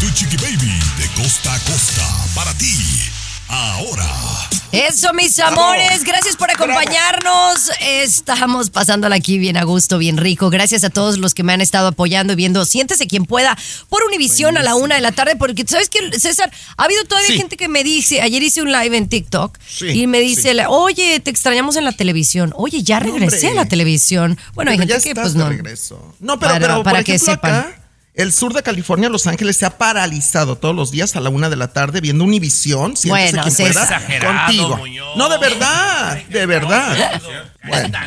Tu Chiqui Baby de costa a costa para ti. Ahora. Eso, mis amores, gracias por acompañarnos. Estamos pasándola aquí bien a gusto, bien rico. Gracias a todos los que me han estado apoyando y viendo. Siéntese quien pueda por Univisión a la una de la tarde, porque sabes que, César, ha habido todavía Sí. gente que me dice, ayer hice un live en TikTok Sí, y me dice, oye, te extrañamos en la televisión. Oye, ya regresé a la televisión. Bueno, hay gente ya que pues no. regreso. No, pero, Para- pero para por que sepan. acá, el sur de California, Los Ángeles, se ha paralizado todos los días a la una de la tarde viendo Univisión. siéntese Bueno, quien pueda. Exagerado, contigo. Muñoz. No, de verdad, de verdad. Bueno,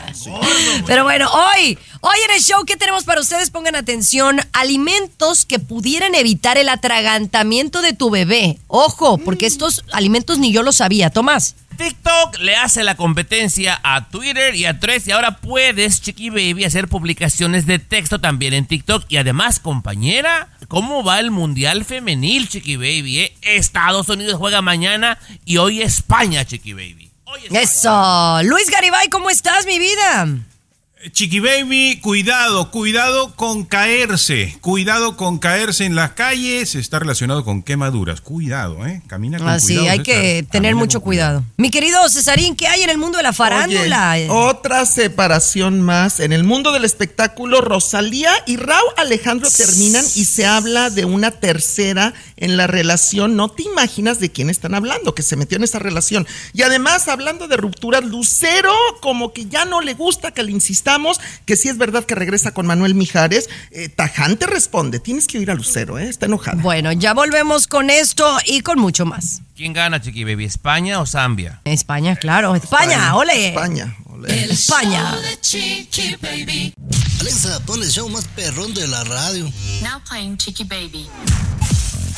Pero bueno, hoy, hoy en el show, ¿qué tenemos para ustedes? Pongan atención, alimentos que pudieran evitar el atragantamiento de tu bebé. Ojo, porque estos alimentos ni yo lo sabía. Tomás. TikTok le hace la competencia a Twitter y a Threads y ahora puedes, Chiqui Baby, hacer publicaciones de texto también en TikTok. Y además, compañera, ¿cómo va el Mundial Femenil, Chiqui Baby? eh? Estados Unidos juega mañana y hoy España, Chiqui Baby. Hoy España. Eso. Luis Garibay, ¿cómo estás, mi vida? Chiqui Baby, cuidado, cuidado con caerse. Cuidado con caerse en las calles. Está relacionado con quemaduras. Cuidado, ¿eh? Camina con Así, cuidado. hay César. que tener mucho cuidado. Mi querido Cesarín, ¿qué hay en el mundo de la farándula? Oye, otra separación más. En el mundo del espectáculo, Rosalía y Raúl Alejandro terminan y se habla de una tercera en la relación. No te imaginas de quién están hablando, que se metió en esa relación. Y además, hablando de rupturas, Lucero, como que ya no le gusta que le que sí es verdad que regresa con Manuel Mijares. Eh, tajante responde, tienes que oír a Lucero, ¿eh? está enojada. Bueno, ya volvemos con esto y con mucho más. ¿Quién gana, Chiqui Baby? ¿España o Zambia? España, claro. España, ole. España, ole. España. Alexa, pon el show más perrón de la radio. Now playing Chicky Baby.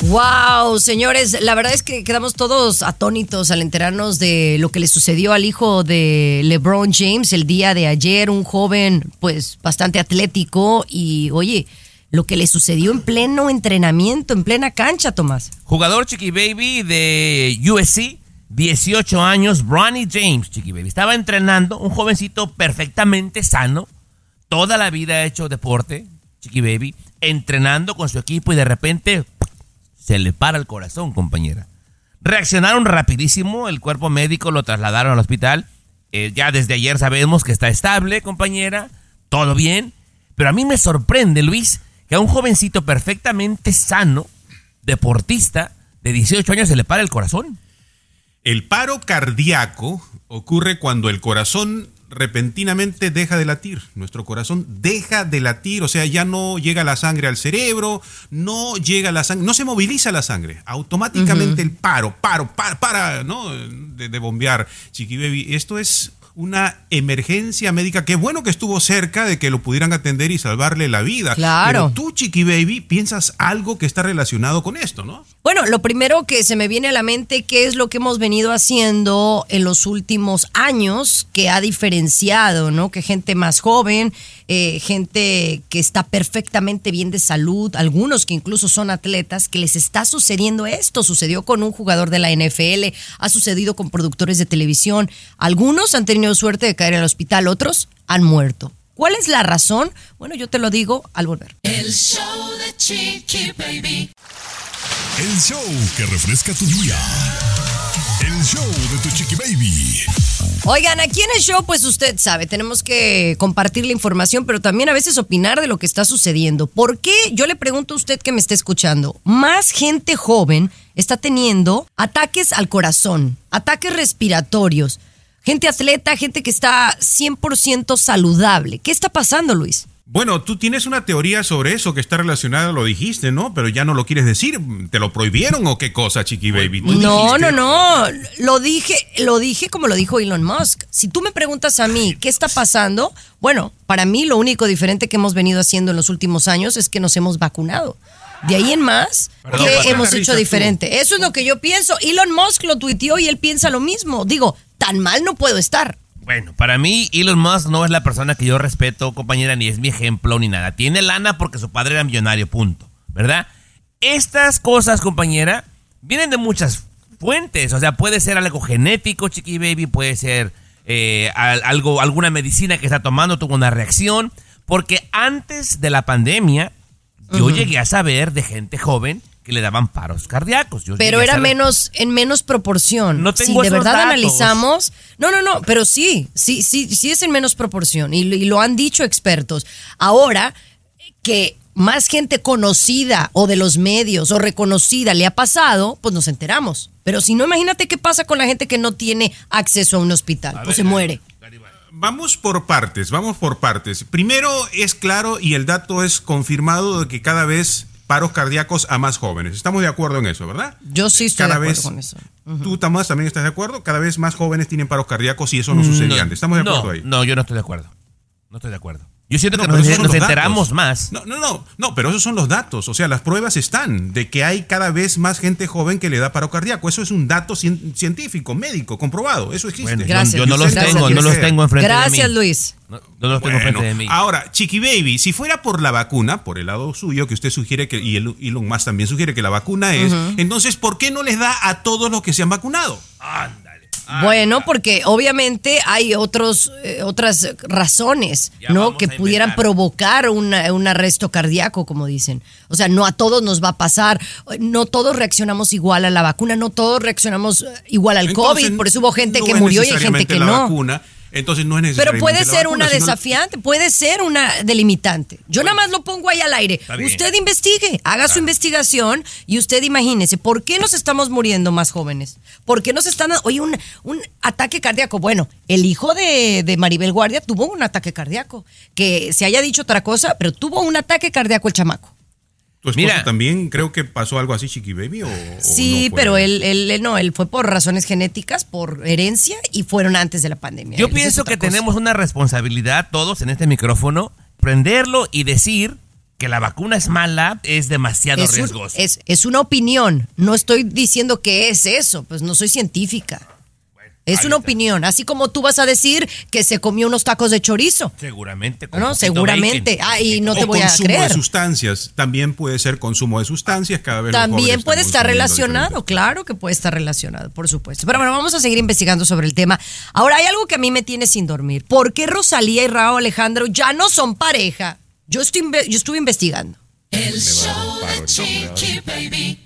Wow, señores, la verdad es que quedamos todos atónitos al enterarnos de lo que le sucedió al hijo de LeBron James el día de ayer, un joven pues bastante atlético y oye, lo que le sucedió en pleno entrenamiento, en plena cancha, Tomás. Jugador Chiqui Baby de USC, 18 años, Bronny James, Chiqui Baby. Estaba entrenando, un jovencito perfectamente sano, toda la vida ha hecho deporte, Chiqui Baby, entrenando con su equipo y de repente se le para el corazón, compañera. Reaccionaron rapidísimo, el cuerpo médico lo trasladaron al hospital. Eh, ya desde ayer sabemos que está estable, compañera, todo bien. Pero a mí me sorprende, Luis, que a un jovencito perfectamente sano, deportista, de 18 años, se le para el corazón. El paro cardíaco ocurre cuando el corazón repentinamente deja de latir. Nuestro corazón deja de latir, o sea, ya no llega la sangre al cerebro, no llega la sangre, no se moviliza la sangre. Automáticamente el paro, paro, para, para, ¿no? De, de bombear, Chiqui Baby. Esto es una emergencia médica. Qué bueno que estuvo cerca de que lo pudieran atender y salvarle la vida. Claro. Pero tú, Chiqui Baby, piensas algo que está relacionado con esto, ¿no? Bueno, lo primero que se me viene a la mente, ¿qué es lo que hemos venido haciendo en los últimos años que ha diferenciado, ¿no? Que gente más joven, eh, gente que está perfectamente bien de salud, algunos que incluso son atletas, que les está sucediendo esto. Sucedió con un jugador de la NFL, ha sucedido con productores de televisión. Algunos han tenido suerte de caer en el hospital, otros han muerto. ¿Cuál es la razón? Bueno, yo te lo digo al volver. El show que refresca tu día. El show de tu Chiqui Baby. Oigan, aquí en el show, pues usted sabe, tenemos que compartir la información, pero también a veces opinar de lo que está sucediendo. ¿Por qué? Yo le pregunto a usted que me está escuchando, más gente joven está teniendo ataques al corazón, ataques respiratorios, gente atleta, gente que está 100% saludable. ¿Qué está pasando, Luis? Bueno, tú tienes una teoría sobre eso que está relacionada, lo dijiste, ¿no? Pero ya no lo quieres decir. ¿Te lo prohibieron o qué cosa, Chiqui Baby? ¿Tú No, no, no. Lo dije, lo dije como lo dijo Elon Musk. Si tú me preguntas a mí qué está pasando, bueno, para mí lo único diferente que hemos venido haciendo en los últimos años es que nos hemos vacunado. De ahí en más, Perdón, ¿qué ¿por qué hemos hecho tú? diferente? Eso es lo que yo pienso. Elon Musk lo tuiteó y él piensa lo mismo. Digo, tan mal no puedo estar. Bueno, para mí Elon Musk no es la persona que yo respeto, compañera, ni es mi ejemplo ni nada. Tiene lana porque su padre era millonario, punto. ¿Verdad? Estas cosas, compañera, vienen de muchas fuentes. O sea, puede ser algo genético, chiqui baby, puede ser eh, al- algo, alguna medicina que está tomando, tuvo una reacción. Porque antes de la pandemia, yo llegué a saber de gente joven que le daban paros cardíacos. Yo Pero era menos, en menos proporción. No tengo si de verdad datos. analizamos. No, no, no, pero sí, sí, sí, sí es en menos proporción. Y, y lo han dicho expertos. Ahora que más gente conocida o de los medios o reconocida le ha pasado, pues nos enteramos. Pero si no, imagínate qué pasa con la gente que no tiene acceso a un hospital. pues se muere. Vamos por partes, vamos por partes. Primero es claro y el dato es confirmado de que cada vez paros cardíacos a más jóvenes. Estamos de acuerdo en eso, ¿verdad? Yo sí estoy Cada de acuerdo vez- con eso. ¿Tú, Tamás, también estás de acuerdo? Cada vez más jóvenes tienen paros cardíacos y eso no sucedía antes. Estamos de no, acuerdo ahí. No, yo no estoy de acuerdo. No estoy de acuerdo. Yo siento No, que nos, enteramos datos. más. No, no, no, no, pero esos son los datos. O sea, las pruebas están de que hay cada vez más gente joven que le da paro cardíaco. Eso es un dato cien- científico, médico, comprobado. Eso existe. Bueno, yo- Gracias, yo, no los Gracias, tengo, no los tengo enfrente de mí. Gracias, Luis. No, no los tengo Bueno, enfrente de mí. Ahora, Chiqui Baby, si fuera por la vacuna, por el lado suyo, que usted sugiere que, y el- Elon Musk también sugiere que la vacuna es, entonces, ¿por qué no les da a todos los que se han vacunado? Bueno, porque obviamente hay otros, eh, otras razones, ¿no? Que pudieran provocar una- un arresto cardíaco, como dicen. O sea, no a todos nos va a pasar, no todos reaccionamos igual a la vacuna, no todos reaccionamos eh, igual al Entonces, COVID, por eso hubo gente no que murió y hay gente que la no. vacuna, entonces no es Pero necesariamente puede ser vacuna, una desafiante, puede ser una delimitante. Yo nada más lo pongo ahí al aire. Usted investigue, haga su investigación y usted imagínese, ¿por qué nos estamos muriendo más jóvenes? ¿Por qué nos están... Oye, un, un ataque cardíaco. Bueno, el hijo de, de Maribel Guardia tuvo un ataque cardíaco. Que se haya dicho otra cosa, pero tuvo un ataque cardíaco el chamaco. ¿Tu esposo también creo que pasó algo así, Chiqui Baby? O, o Sí, no pero él, él, él no, él fue por razones genéticas, por herencia y fueron antes de la pandemia. Yo Él, pienso que cosa. tenemos una responsabilidad todos en este micrófono, prenderlo y decir que la vacuna es mala, es demasiado es, un- riesgoso. es, es una opinión. No estoy diciendo que es eso, pues no soy científica. Es una opinión. Así como tú vas a decir que se comió unos tacos de chorizo. Seguramente. con No, seguramente. bacon. Ah, y no te voy a consumo creer. de sustancias. También puede ser consumo de sustancias cada vez También puede estar relacionado, claro que puede estar relacionado, por supuesto. Pero bueno, vamos a seguir investigando sobre el tema. Ahora, hay algo que a mí me tiene sin dormir. ¿Por qué Rosalía y Raúl Alejandro ya no son pareja? Yo, estoy, yo estuve investigando. El show de Chiqui Baby.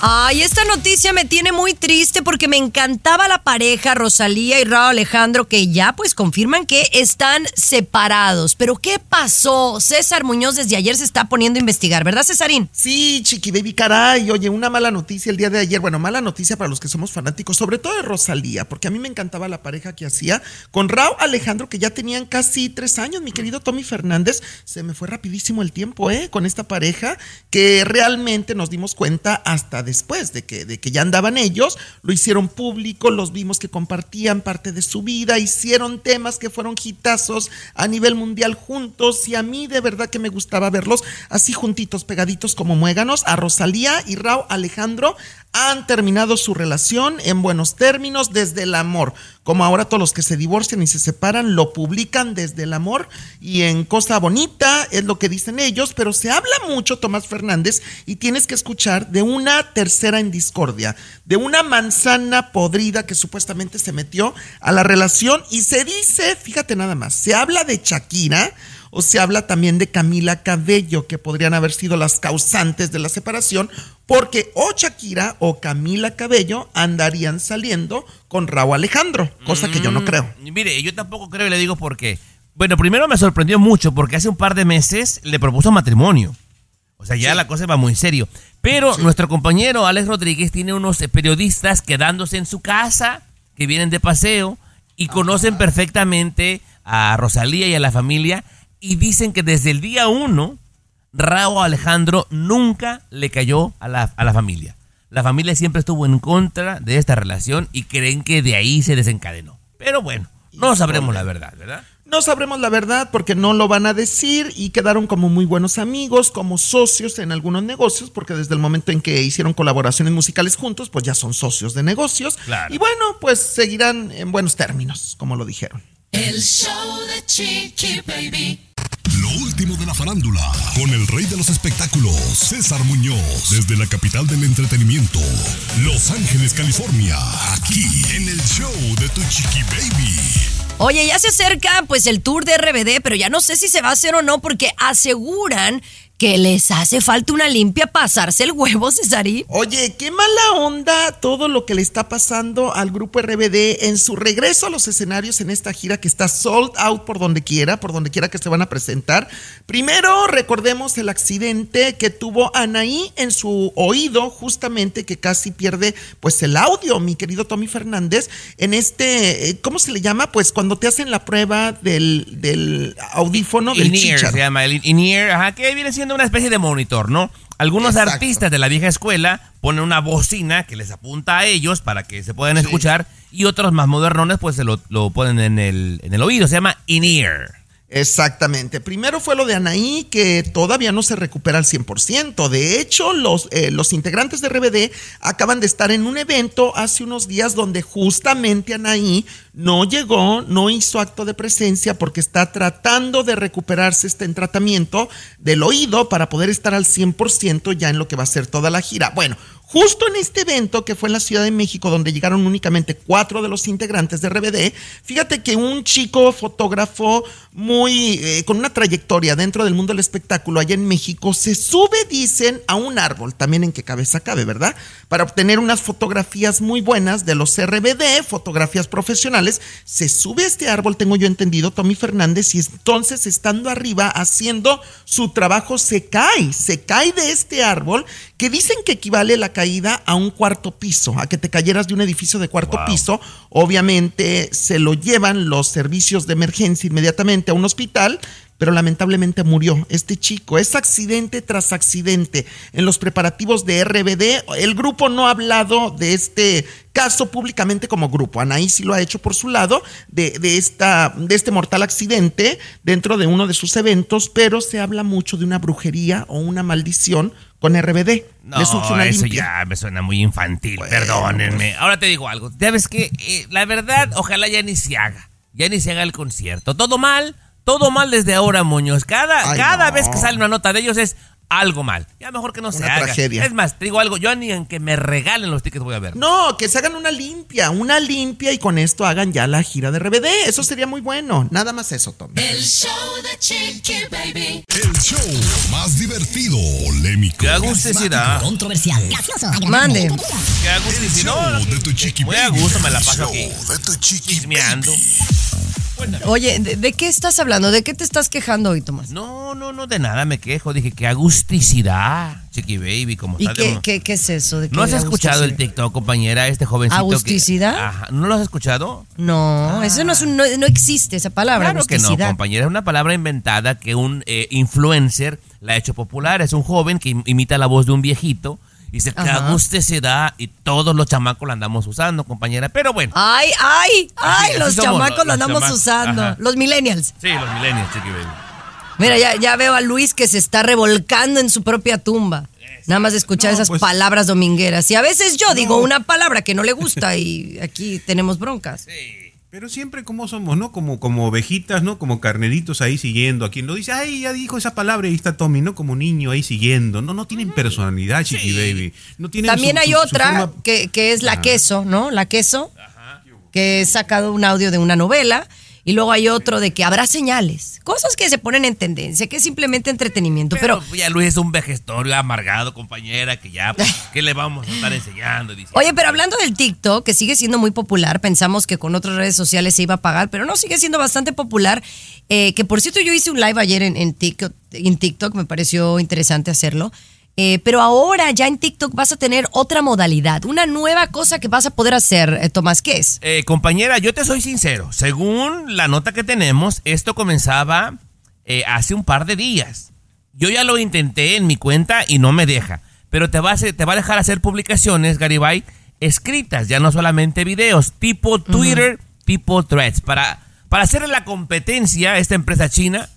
Ay, esta noticia me tiene muy triste porque me encantaba la pareja Rosalía y Raúl Alejandro que ya pues confirman que están separados. Pero ¿qué pasó? César Muñoz desde ayer se está poniendo a investigar, ¿verdad Cesarín? Sí, Chiqui Baby, caray. Oye, una mala noticia el día de ayer. Bueno, mala noticia para los que somos fanáticos, sobre todo de Rosalía, porque a mí me encantaba la pareja que hacía con Raúl Alejandro, que ya tenían casi tres años. Mi querido Tommy Fernández, se me fue rapidísimo el tiempo, ¿eh? Con esta pareja, que realmente nos dimos cuenta hasta después de que, de que ya andaban ellos, lo hicieron público, los vimos que compartían parte de su vida, hicieron temas que fueron hitazos a nivel mundial juntos y a mí de verdad que me gustaba verlos así juntitos, pegaditos como muéganos, a Rosalía y Raúl Alejandro han terminado su relación en buenos términos desde el amor. Como ahora todos los que se divorcian y se separan lo publican desde el amor y en cosa bonita es lo que dicen ellos, pero se habla mucho, Tomás Fernández, y tienes que escuchar de una tercera en discordia, de una manzana podrida que supuestamente se metió a la relación y se dice, fíjate nada más, se habla de Shakira o se habla también de Camila Cabello, que podrían haber sido las causantes de la separación, porque o Shakira o Camila Cabello andarían saliendo con Raúl Alejandro, cosa que yo no Mm, creo. Mire, yo tampoco creo y le digo por qué. Bueno, primero me sorprendió mucho porque hace un par de meses le propuso matrimonio. O sea, ya la cosa va muy serio. Pero nuestro compañero Alex Rodríguez tiene unos periodistas quedándose en su casa, que vienen de paseo y conocen perfectamente a Rosalía y a la familia y dicen que desde el día uno, Raúl Alejandro nunca le cayó a la, a la familia. La familia siempre estuvo en contra de esta relación y creen que de ahí se desencadenó. Pero bueno, no sabremos la verdad, ¿verdad? No sabremos la verdad porque no lo van a decir y quedaron como muy buenos amigos, como socios en algunos negocios, porque desde el momento en que hicieron colaboraciones musicales juntos, pues ya son socios de negocios. Claro. Y bueno, pues seguirán en buenos términos, como lo dijeron. El show de Chiqui Baby. Lo último de la farándula, con el rey de los espectáculos, César Muñoz, desde la capital del entretenimiento, Los Ángeles, California, aquí en el show de Tu Chiqui Baby. Oye, ya se acerca pues el tour de RBD, pero ya no sé si se va a hacer o no porque aseguran que les hace falta una limpia pasarse el huevo, Cesarín. Oye, qué mala onda todo lo que le está pasando al grupo RBD en su regreso a los escenarios en esta gira que está sold out por donde quiera, por donde quiera que se van a presentar. Primero, recordemos el accidente que tuvo Anaí en su oído, justamente que casi pierde pues el audio, mi querido Tommy Fernández, en este, eh, ¿cómo se le llama? Pues cuando te hacen la prueba del, del audífono del In-ear chícharo. se llama, el in-ear, ajá, que viene siendo una especie de monitor, ¿no? Algunos Exacto. artistas de la vieja escuela ponen una bocina que les apunta a ellos para que se puedan escuchar y otros más modernones pues se lo, lo ponen en el, en el oído, se llama in-ear. Exactamente. Primero fue lo de Anaí, que todavía no se recupera al 100%. De hecho, los, eh, los integrantes de RBD acaban de estar en un evento hace unos días donde justamente Anaí no llegó, no hizo acto de presencia porque está tratando de recuperarse este en tratamiento del oído para poder estar al 100% ya en lo que va a ser toda la gira. Bueno, Justo en este evento que fue en la Ciudad de México, donde llegaron únicamente cuatro de los integrantes de RBD, fíjate que un chico fotógrafo muy eh, con una trayectoria dentro del mundo del espectáculo allá en México se sube, dicen, a un árbol, también en qué cabeza cabe, ¿verdad? Para obtener unas fotografías muy buenas de los RBD, fotografías profesionales. Se sube a este árbol, tengo yo entendido, Tommy Fernández, y entonces estando arriba haciendo su trabajo se cae, se cae de este árbol que dicen que equivale la caída a un cuarto piso, a que te cayeras de un edificio de cuarto piso. Obviamente se lo llevan los servicios de emergencia inmediatamente a un hospital, pero lamentablemente murió este chico. Es accidente tras accidente. En los preparativos de RBD, el grupo no ha hablado de este caso públicamente como grupo. Anaí sí lo ha hecho por su lado de, de esta, de este mortal accidente dentro de uno de sus eventos, pero se habla mucho de una brujería o una maldición con RBD. No, una eso ya me suena muy infantil, perdónenme. Ahora te digo algo, ¿sabes qué? Eh, la verdad, ojalá ya ni se haga, ya ni se haga el concierto. Todo mal, todo mal desde ahora, Muñoz. Cada, Ay, cada no. vez que sale una nota de ellos es algo mal. Ya mejor que no se Una haga. tragedia. Es más, te digo algo, yo ni en que me regalen los tickets voy a ver. No, que se hagan una limpia, una limpia y con esto hagan ya la gira de RBD. Eso sería muy bueno. Nada más eso, Tom. El show de Chiqui Baby. El show más divertido, polémico, Qué agusticidad. Controversial. Gracioso. Mande. Qué agusticidad. show de tu chiqui Muy a baby. gusto me la El paso show aquí. de tu chiqui Chismeando. Oye, ¿de, de qué estás hablando? ¿De qué te estás quejando hoy, Tomás? No, no, no, de nada me quejo. Dije, qué agusticidad, Chiqui Baby, como ¿Y de- qué, qué, qué es eso? ¿De ¿No has escuchado el? TikTok, compañera? Este jovencito. que- ¿Agusticidad? Ajá, ¿No lo has escuchado? No, eso no, es un- no, no existe esa palabra, Claro que no, compañera. Es una palabra inventada que un eh, influencer la ha hecho popular. Es un joven que im- imita la voz de un viejito. Y dice que Ajá. agusticidad y todos los chamacos la andamos usando, compañera. Pero bueno. Ay, ay, ay, así los chamacos lo andamos chamacos. usando. Ajá. Los millennials. Sí, los millennials. Mira, ya, ya veo a Luis que se está revolcando en su propia tumba. Nada más de escuchar No, esas pues- palabras domingueras. Y a veces yo digo una palabra que no le gusta y aquí tenemos broncas. Pero siempre como somos, ¿no? Como, como ovejitas, ¿no? Como carneritos ahí siguiendo. A quien lo dice, ay, ya dijo esa palabra y ahí está Tommy, ¿no? Como niño ahí siguiendo. No, no tienen personalidad, Chiqui Baby. No tienen También su- hay su- su otra forma- que, que es la Ah. queso, ¿no? La queso, que he sacado un audio de una novela. Y luego hay otro de que habrá señales. Cosas que se ponen en tendencia, que es simplemente entretenimiento. Pero, Pero ya Luis es un vejestorio amargado, compañera, que ya, pues, ¿qué le vamos a estar enseñando? Diciendo? oye, pero hablando del TikTok, que sigue siendo muy popular, pensamos que con otras redes sociales se iba a pagar, pero no, sigue siendo bastante popular. Eh, que por cierto, yo hice un live ayer en, en TikTok, en TikTok, me pareció interesante hacerlo. Eh, pero ahora ya en TikTok vas a tener otra modalidad, una nueva cosa que vas a poder hacer, eh, Tomás, ¿qué es? Eh, compañera, yo te soy sincero. Según la nota que tenemos, esto comenzaba eh, hace un par de días. Yo ya lo intenté en mi cuenta y no me deja. Pero te va a, hacer- te va a dejar hacer publicaciones, Garibay, escritas, ya no solamente videos, tipo Twitter, tipo Threads, para, para hacerle la competencia a esta empresa china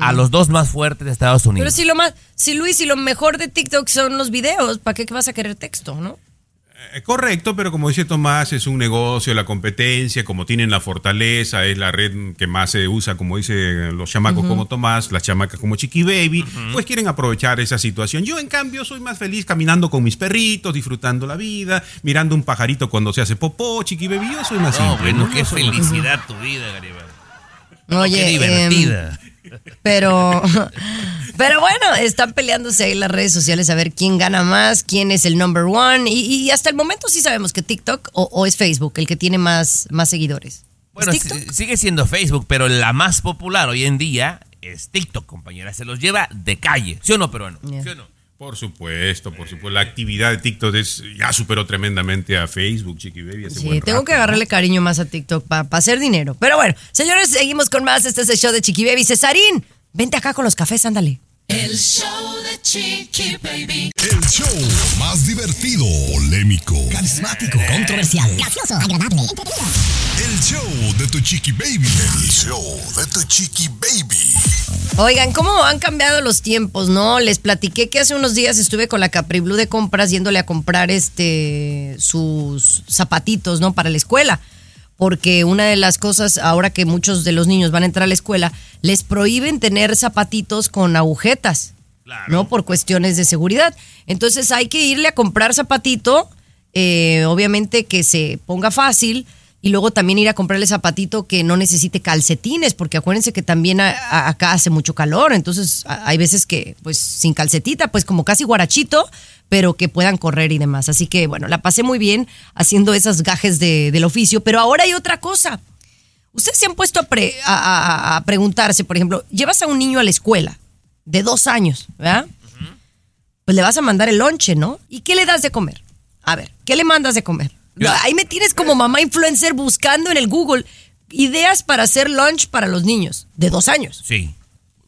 a los dos más fuertes de Estados Pero Unidos. si lo más, si Luis, si lo mejor de TikTok son los videos, ¿para qué vas a querer texto, no? Eh, Correcto, pero como dice Tomás, es un negocio, la competencia, como tienen la fortaleza, es la red que más se usa, como dicen los chamacos como Tomás, las chamacas como Chiqui Baby, pues quieren aprovechar esa situación. Yo, en cambio, soy más feliz caminando con mis perritos, disfrutando la vida, mirando un pajarito cuando se hace popó, Chiqui Baby, yo soy más No, simple. bueno, ¿no? qué más- felicidad tu vida, Garibay. Oye, qué em, divertida. Pero, pero bueno, están peleándose ahí las redes sociales a ver quién gana más, quién es el number one. Y, y hasta el momento sí sabemos que TikTok o, o es Facebook el que tiene más, más seguidores. Bueno, sigue siendo Facebook, pero la más popular hoy en día es TikTok, compañera. Se los lleva de calle. ¿Sí o no, peruano? Yeah. ¿Sí o no? Por supuesto, por supuesto. La actividad de TikTok es, ya superó tremendamente a Facebook, Chiqui Baby. hace Sí, buen tengo rato, que ¿no? agarrarle cariño más a TikTok para hacer dinero. Pero bueno, señores, seguimos con más. Este es el show de Chiqui Baby. Cesarín, vente acá con los cafés, ándale. El show Chiqui Baby. El show más divertido, polémico, Carismático, controversial, gracioso, agradable, el show de tu chiqui baby. El show de tu chiqui baby. Oigan, ¿cómo han cambiado los tiempos, no? Les platiqué que hace unos días estuve con la Capri Blue de compras yéndole a comprar este sus zapatitos, ¿no? Para la escuela. Porque una de las cosas, ahora que muchos de los niños van a entrar a la escuela, les prohíben tener zapatitos con agujetas, ¿no? Por cuestiones de seguridad. Entonces hay que irle a comprar zapatito, eh, obviamente que se ponga fácil, y luego también ir a comprarle zapatito que no necesite calcetines, porque acuérdense que también acá hace mucho calor, entonces hay veces que pues sin calcetita, pues como casi guarachito, pero que puedan correr y demás. Así que bueno, la pasé muy bien haciendo esas gajes de- del oficio, pero ahora hay otra cosa. Ustedes se han puesto a preguntarse, por ejemplo, llevas a un niño a la escuela de dos años, ¿verdad? Pues le vas a mandar el lonche, ¿no? ¿Y qué le das de comer? A ver, ¿qué le mandas de comer? Ahí me tienes como mamá influencer buscando en el Google ideas para hacer lunch para los niños de dos años. Sí.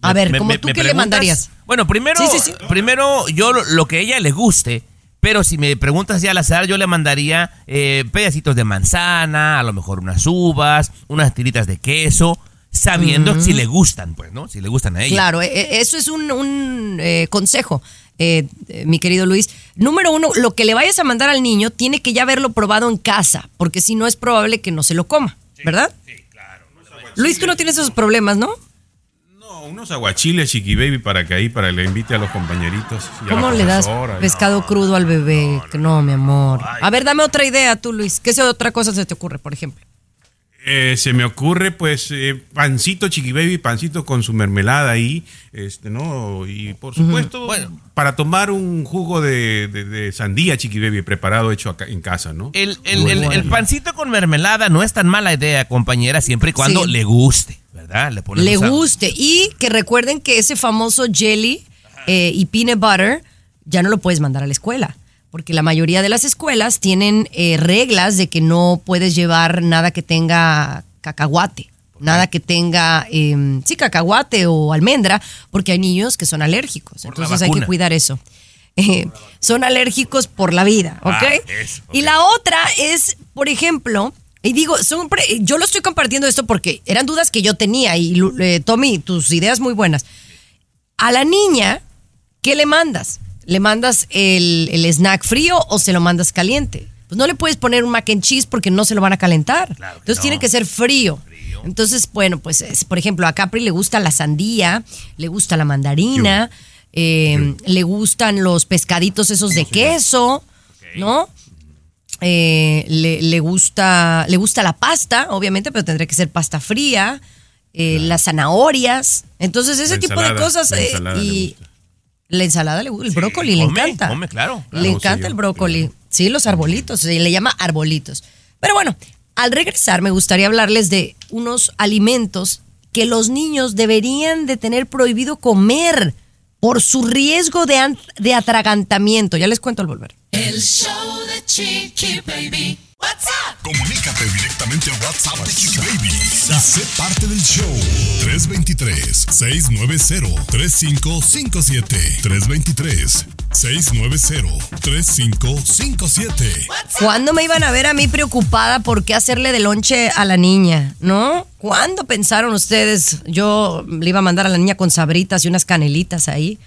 A ver, ¿cómo tú qué le mandarías? Bueno, primero, Sí, sí, sí. primero yo lo, lo que a ella le guste, pero si me preguntas ya al azar, yo le mandaría eh, pedacitos de manzana, a lo mejor unas uvas, unas tiritas de queso, sabiendo si le gustan, pues, ¿no? Si le gustan a ella. Claro, e- e- eso es un, un, eh, consejo, eh, eh, mi querido Luis. Número uno, lo que le vayas a mandar al niño tiene que ya haberlo probado en casa, porque si no es probable que no se lo coma, ¿verdad? Sí, claro. Luis, tú no tienes esos problemas, ¿no? No, unos aguachiles, Chiqui Baby, para que ahí, para que le invite a los compañeritos. y a la ¿Cómo le das pescado crudo al bebé? No, mi amor. A ver, dame otra idea tú, Luis. ¿Qué otra cosa se te ocurre, por ejemplo? Eh, se me ocurre, pues, eh, pancito, Chiqui Baby, pancito con su mermelada ahí, este, ¿no? Y por supuesto, Bueno. para tomar un jugo de, de- de sandía, Chiqui Baby, preparado, hecho acá en casa, ¿no? El, el- el- el pancito con mermelada no es tan mala idea, compañera, siempre y cuando Sí. le guste, ¿verdad? Le, Le guste. Y que recuerden que ese famoso jelly eh, y peanut butter ya no lo puedes mandar a la escuela. Porque la mayoría de las escuelas tienen eh, reglas de que no puedes llevar nada que tenga cacahuate. Nada que tenga, eh, sí, cacahuate o almendra, porque hay niños que son alérgicos. Por Entonces hay que cuidar eso. Eh, son alérgicos por la vida, ¿ok? Ah, eso, Y ok. la otra es, por ejemplo, y digo, son pre- yo lo estoy compartiendo esto porque eran dudas que yo tenía y eh, Tommy, tus ideas muy buenas. A la niña, ¿qué le mandas? ¿Le mandas el, el snack frío o se lo mandas caliente? Pues no le puedes poner un mac and cheese porque no se lo van a calentar. Entonces tiene que ser frío. Entonces, bueno, pues es- por ejemplo, a Capri le gusta la sandía, le gusta la mandarina, eh, le gustan los pescaditos esos de queso, ¿no? Eh, le, le gusta, le gusta la pasta, obviamente, pero tendría que ser pasta fría, eh, las zanahorias. Entonces, ese La tipo de cosas. eh, y la ensalada el brócoli come, le encanta. come, claro. Le encanta sí, el yo, brócoli. Sí, los arbolitos, se le llama arbolitos. Pero bueno, al regresar me gustaría hablarles de unos alimentos que los niños deberían de tener prohibido comer por su riesgo de, de atragantamiento. Ya les cuento al volver. El show de Chiqui Baby. What's up? Comunícate directamente a WhatsApp de Chiqui Baby y sé parte del show. 323-690-3557. 323-690-3557. ¿Cuándo me iban a ver a mí preocupada por qué hacerle de lonche a la niña? ¿No? ¿Cuándo pensaron ustedes? Yo le iba a mandar a la niña con sabritas y unas canelitas ahí.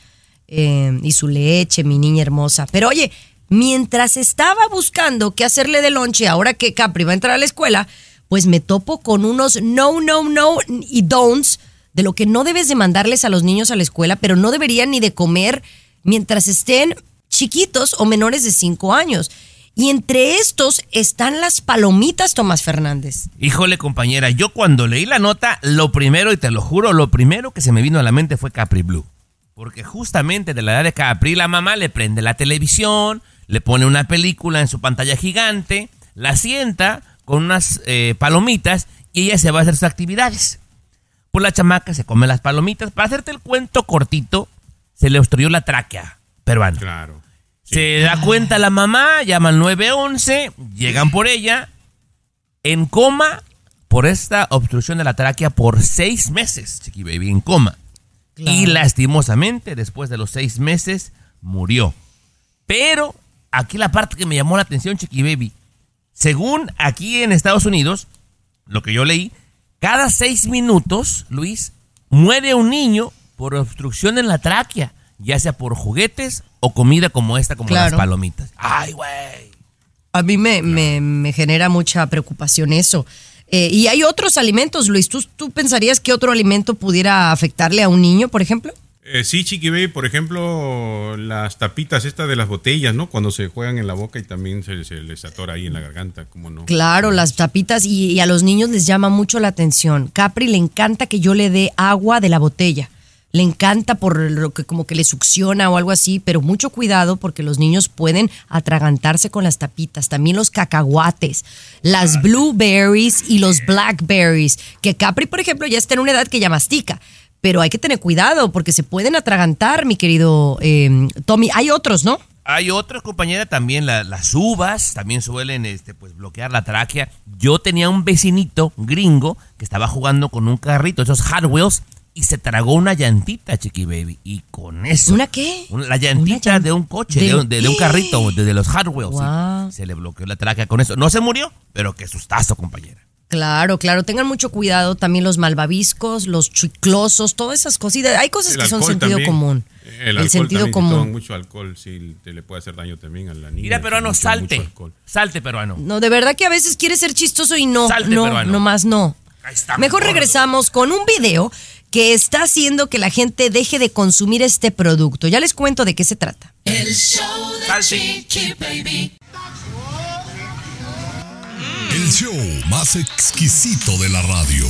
eh, y su leche, mi niña hermosa. Pero oye, mientras estaba buscando qué hacerle de lonche, ahora que Capri va a entrar a la escuela, pues me topo con unos no, no, no y don'ts de lo que no debes de mandarles a los niños a la escuela, pero no deberían ni de comer mientras estén chiquitos o menores de 5 años. Y entre estos están las palomitas, Tomás Fernández. Híjole, compañera, yo cuando leí la nota, lo primero, y te lo juro, lo primero que se me vino a la mente fue Capri Blue. Porque justamente de la edad de Capri, la mamá le prende la televisión, le pone una película en su pantalla gigante, la sienta con unas eh, palomitas y ella se va a hacer sus actividades. Pues la chamaca se come las palomitas. Para hacerte el cuento cortito, se le obstruyó la tráquea peruana. Claro. Se da cuenta la mamá, llaman 911, llegan por ella, en coma por esta obstrucción de la tráquea por seis meses, Chiqui Baby, en coma. Y lastimosamente, después de los seis meses, murió. Pero aquí la parte que me llamó la atención, Chiqui Baby, según aquí en Estados Unidos, lo que yo leí, cada seis minutos, Luis, muere un niño por obstrucción en la tráquea, ya sea por juguetes o comida como esta, como Claro. las palomitas. Ay, güey. A mí me, me- me genera mucha preocupación eso. Eh, y hay otros alimentos, Luis. ¿Tú, ¿Tú pensarías que otro alimento pudiera afectarle a un niño, por ejemplo? Eh, sí, Chiqui Baby, por ejemplo, las tapitas estas de las botellas, ¿no? Cuando se juegan en la boca y también se, se les atora ahí en la garganta, ¿cómo no? Claro, las tapitas y, y a los niños les llama mucho la atención. Capri le encanta que yo le dé agua de la botella. Le encanta por lo que como que le succiona o algo así, pero mucho cuidado porque los niños pueden atragantarse con las tapitas. También los cacahuates, las blueberries y los blackberries. Que Capri, por ejemplo, ya está en una edad que ya mastica. Pero hay que tener cuidado porque se pueden atragantar, mi querido eh, Tommy. Hay otros, ¿no? Hay otros, compañera, también la- las uvas también suelen este, pues, bloquear la tráquea. Yo tenía un vecinito gringo que estaba jugando con un carrito, esos Hot Wheels, y se tragó una llantita, Chiqui Baby. Y con eso. ¿Una qué? Una- la llantita de un coche, de, ¿De un- de- de un carrito, de, de los Hot Wheels. sí. Se le bloqueó la tráquea con eso. No se murió, pero qué sustazo, compañera. Claro, claro, tengan mucho cuidado también los malvaviscos, los chiclosos, todas esas cositas. Hay cosas El que son sentido también. común. El, sentido también, si toman común. mucho alcohol, sí, te le puede hacer daño también a la niña. Mira, peruano, mucho- salte. mucho. Salte, peruano. No, de verdad que a veces quiere ser chistoso y no, Salte, no, peruano. nomás no. Ahí está, Mejor gordo. regresamos con un video que está haciendo que la gente deje de consumir este producto. Ya les cuento de qué se trata. El show de. Chiqui Baby. El show más exquisito de la radio.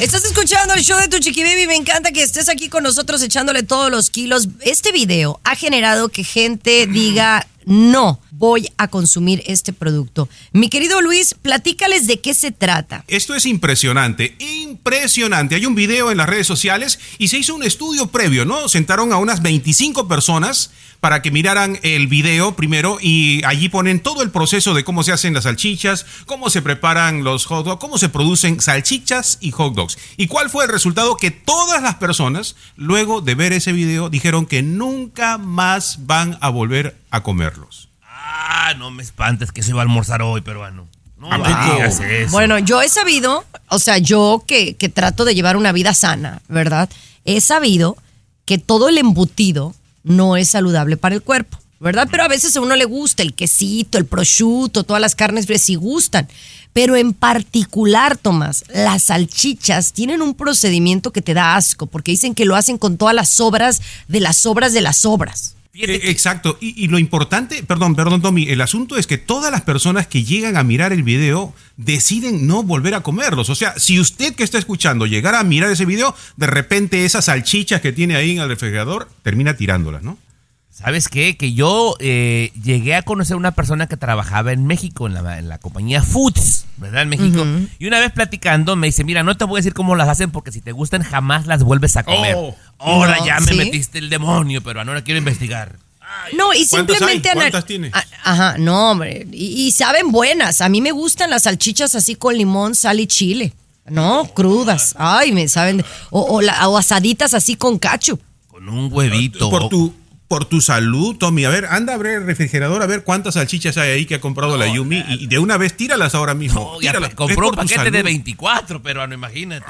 Estás escuchando el show de tu chiqui baby. Me encanta que estés aquí con nosotros echándole todos los kilos. Este video ha generado que gente diga no voy a consumir este producto. Mi querido Luis, platícales de qué se trata. Esto es impresionante, impresionante. Hay un video en las redes sociales y se hizo un estudio previo, ¿no? Sentaron a unas 25 personas para que miraran el video primero y allí ponen todo el proceso de cómo se hacen las salchichas, cómo se preparan los hot dogs, cómo se producen salchichas y hot dogs. ¿Y cuál fue el resultado? Que todas las personas, luego de ver ese video, dijeron que nunca más van a volver a comerlos. Ah, no me espantes que se va a almorzar hoy, peruano. No ¿A me poco? digas eso. Bueno, yo he sabido, o sea, yo que, que trato de llevar una vida sana, ¿verdad? He sabido que todo el embutido no es saludable para el cuerpo, ¿verdad? Pero a veces a uno le gusta el quesito, el prosciutto, todas las carnes frías, sí gustan. Pero en particular, Tomás, las salchichas tienen un procedimiento que te da asco, porque dicen que lo hacen con todas las sobras de las sobras de las sobras. Eh, exacto. Y, y lo importante, perdón, perdón, Tommy, el asunto es que todas las personas que llegan a mirar el video deciden no volver a comerlos. O sea, si usted que está escuchando llegara a mirar ese video, de repente esas salchichas que tiene ahí en el refrigerador termina tirándolas, ¿no? ¿Sabes qué? Que yo eh, llegué a conocer una persona que trabajaba en México, en la, en la compañía Foods, ¿verdad? En México. Y una vez platicando me dice, mira, no te voy a decir cómo las hacen porque si te gustan jamás las vuelves a comer. Oh. Ahora No, ya me ¿sí? metiste el demonio, pero ahora quiero investigar. No, y ¿Cuántas simplemente... hay? ¿Cuántas tiene? A- Ajá, no, hombre. Y, y saben buenas. A mí me gustan las salchichas así con limón, sal y chile. No, crudas. Ay, me saben. O, o la- o asaditas así con cacho. Con un huevito. Por tu, por tu salud, Tommy. A ver, anda a abrir el refrigerador a ver cuántas salchichas hay ahí que ha comprado la Yumi y, y de una vez tíralas ahora mismo. No, ya Tíralas. compró un paquete de salud. 24, peruano, imagínate.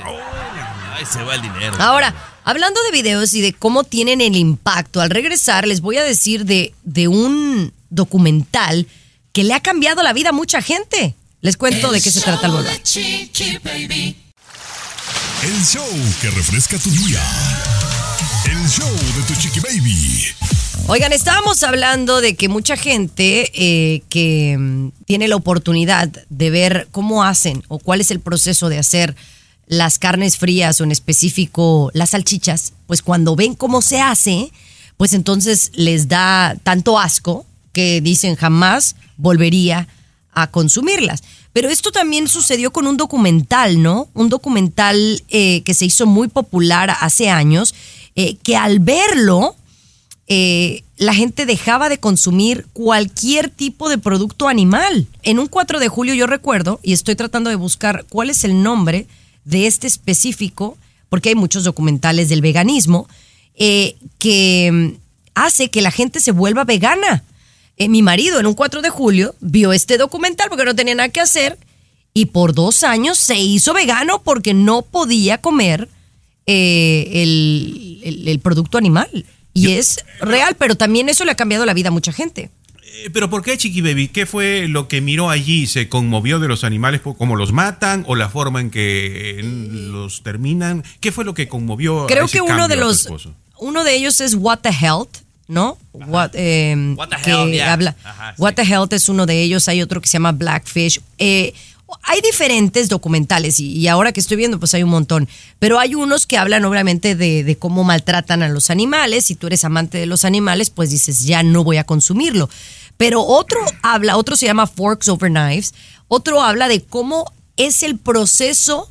Ay, se va el dinero. Ahora, hablando de videos y de cómo tienen el impacto, al regresar les voy a decir de, de un documental que le ha cambiado la vida a mucha gente. Les cuento de qué se trata el volver. El show que refresca tu día. Show de tu chiqui baby. Oigan, estábamos hablando de que mucha gente eh, que mm, tiene la oportunidad de ver cómo hacen o cuál es el proceso de hacer las carnes frías o en específico las salchichas, pues cuando ven cómo se hace, pues entonces les da tanto asco que dicen jamás volvería a consumirlas. Pero esto también sucedió con un documental, ¿no? Un documental eh, que se hizo muy popular hace años, eh, que al verlo, eh, la gente dejaba de consumir cualquier tipo de producto animal. En un 4 de julio yo recuerdo, y estoy tratando de buscar cuál es el nombre de este específico, porque hay muchos documentales del veganismo, eh, que mm, hace que la gente se vuelva vegana. Mi marido en un 4 de julio vio este documental porque no tenía nada que hacer y por dos años se hizo vegano porque no podía comer eh, el, el- el producto animal. Y es real, pero también eso le ha cambiado la vida a mucha gente. Eh, Pero ¿por qué, Chiqui Baby? ¿Qué fue lo que miró allí? ¿Se conmovió de los animales, por cómo los matan o la forma en que eh, los terminan? ¿Qué fue lo que conmovió a Creo ese que uno de a los uno de ellos es What the Health, ¿no? What, eh, What the que Hell, yeah. habla. Ajá, What the Health es uno de ellos. Hay otro que se llama Blackfish. Eh, hay diferentes documentales y, ahora que estoy viendo, pues hay un montón. Pero hay unos que hablan obviamente de, de cómo maltratan a los animales. Si tú eres amante de los animales, pues dices, ya no voy a consumirlo. Pero otro habla, otro se llama Forks Over Knives. Otro habla de cómo es el proceso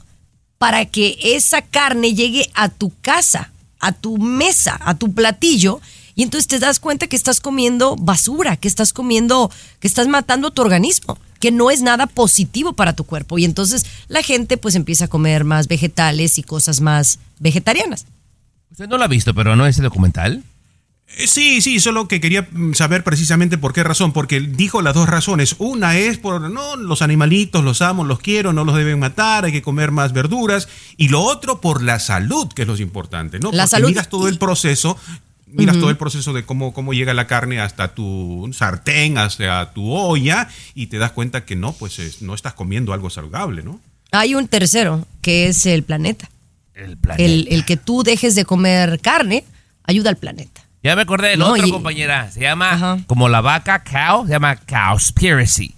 para que esa carne llegue a tu casa, a tu mesa, a tu platillo. Y entonces te das cuenta que estás comiendo basura, que estás comiendo, que estás matando a tu organismo, que no es nada positivo para tu cuerpo. Y entonces la gente pues empieza a comer más vegetales y cosas más vegetarianas. Usted no lo ha visto, pero no ese documental. Eh, Sí, sí, solo que quería saber precisamente por qué razón, porque dijo las dos razones. Una es por, no, los animalitos los amo, los quiero, no los deben matar, hay que comer más verduras. Y lo otro por la salud, que es lo importante, ¿no? La porque salud miras todo el proceso, miras todo el proceso de cómo, cómo llega la carne hasta tu sartén, hasta tu olla, y te das cuenta que no, pues es- no estás comiendo algo saludable, ¿no? Hay un tercero, que es el planeta. El planeta. El, el que tú dejes de comer carne ayuda al planeta. Ya me acordé del No, otro, y- compañera. Se llama Ajá. como la vaca cow, se llama Cowspiracy.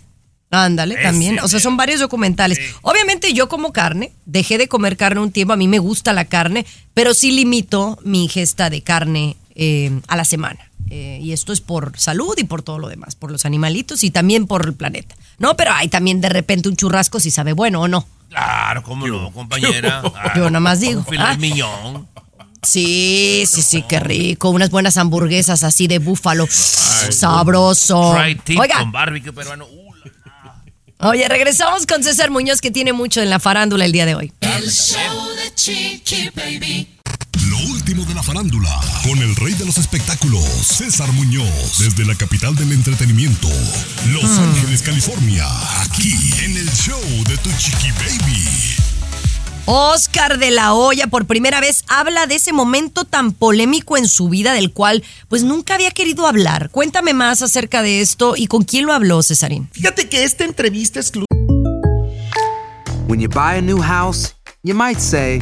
Ándale, también. O sea, son varios documentales. Obviamente yo como carne, dejé de comer carne un tiempo, a mí me gusta la carne, pero sí limito mi ingesta de carne eh, a la semana. Eh, y esto es por salud y por todo lo demás, por los animalitos y también por el planeta. No, pero hay también de repente un churrasco si sabe bueno o no. Claro, cómo no, compañera. Ah, Yo nada más digo. Un filet Ah. miñón. Sí, sí, sí, qué rico. Unas buenas hamburguesas así de búfalo. Sabroso. Fried tip Oiga, con barbecue peruano. Uh, la- oye, regresamos con César Muñoz que tiene mucho en la farándula el día de hoy. El show de Chiqui Baby. Lo último de la farándula, con el rey de los espectáculos, César Muñoz, desde la capital del entretenimiento, Los Ángeles, California, aquí en el show de Tu Chiqui Baby. Oscar de la Hoya por primera vez habla de ese momento tan polémico en su vida del cual pues nunca había querido hablar. Cuéntame más acerca de esto y con quién lo habló, Cesarín. Fíjate que esta entrevista exclusiva When you buy a new house, you might say,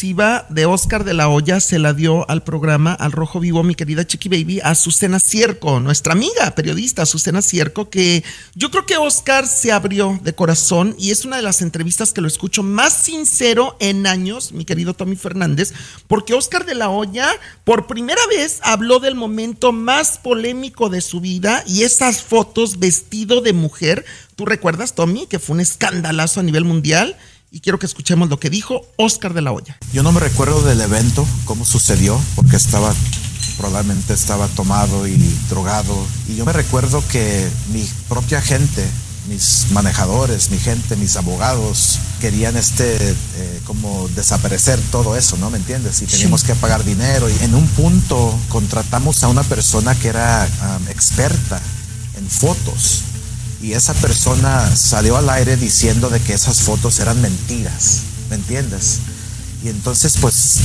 De Oscar de la Hoya se la dio al programa Al Rojo Vivo, mi querida Chiqui Baby, a Azucena Cierco, nuestra amiga periodista Azucena Cierco, que yo creo que Oscar se abrió de corazón y es una de las entrevistas que lo escucho más sincero en años, mi querido Tommy Fernández, porque Oscar de la Hoya por primera vez habló del momento más polémico de su vida y esas fotos vestido de mujer. ¿Tú recuerdas, Tommy, que fue un escandalazo a nivel mundial? Y quiero que escuchemos lo que dijo Oscar de la Hoya. Yo no me recuerdo del evento, cómo sucedió, porque estaba probablemente estaba tomado y drogado. Y yo me recuerdo que mi propia gente, mis manejadores, mi gente, mis abogados, querían este, eh, como desaparecer todo eso, ¿no? ¿Me entiendes? Y teníamos que pagar dinero. Y en un punto contratamos a una persona que era um, experta en fotos y esa persona salió al aire diciendo de que esas fotos eran mentiras, ¿me entiendes? Y entonces pues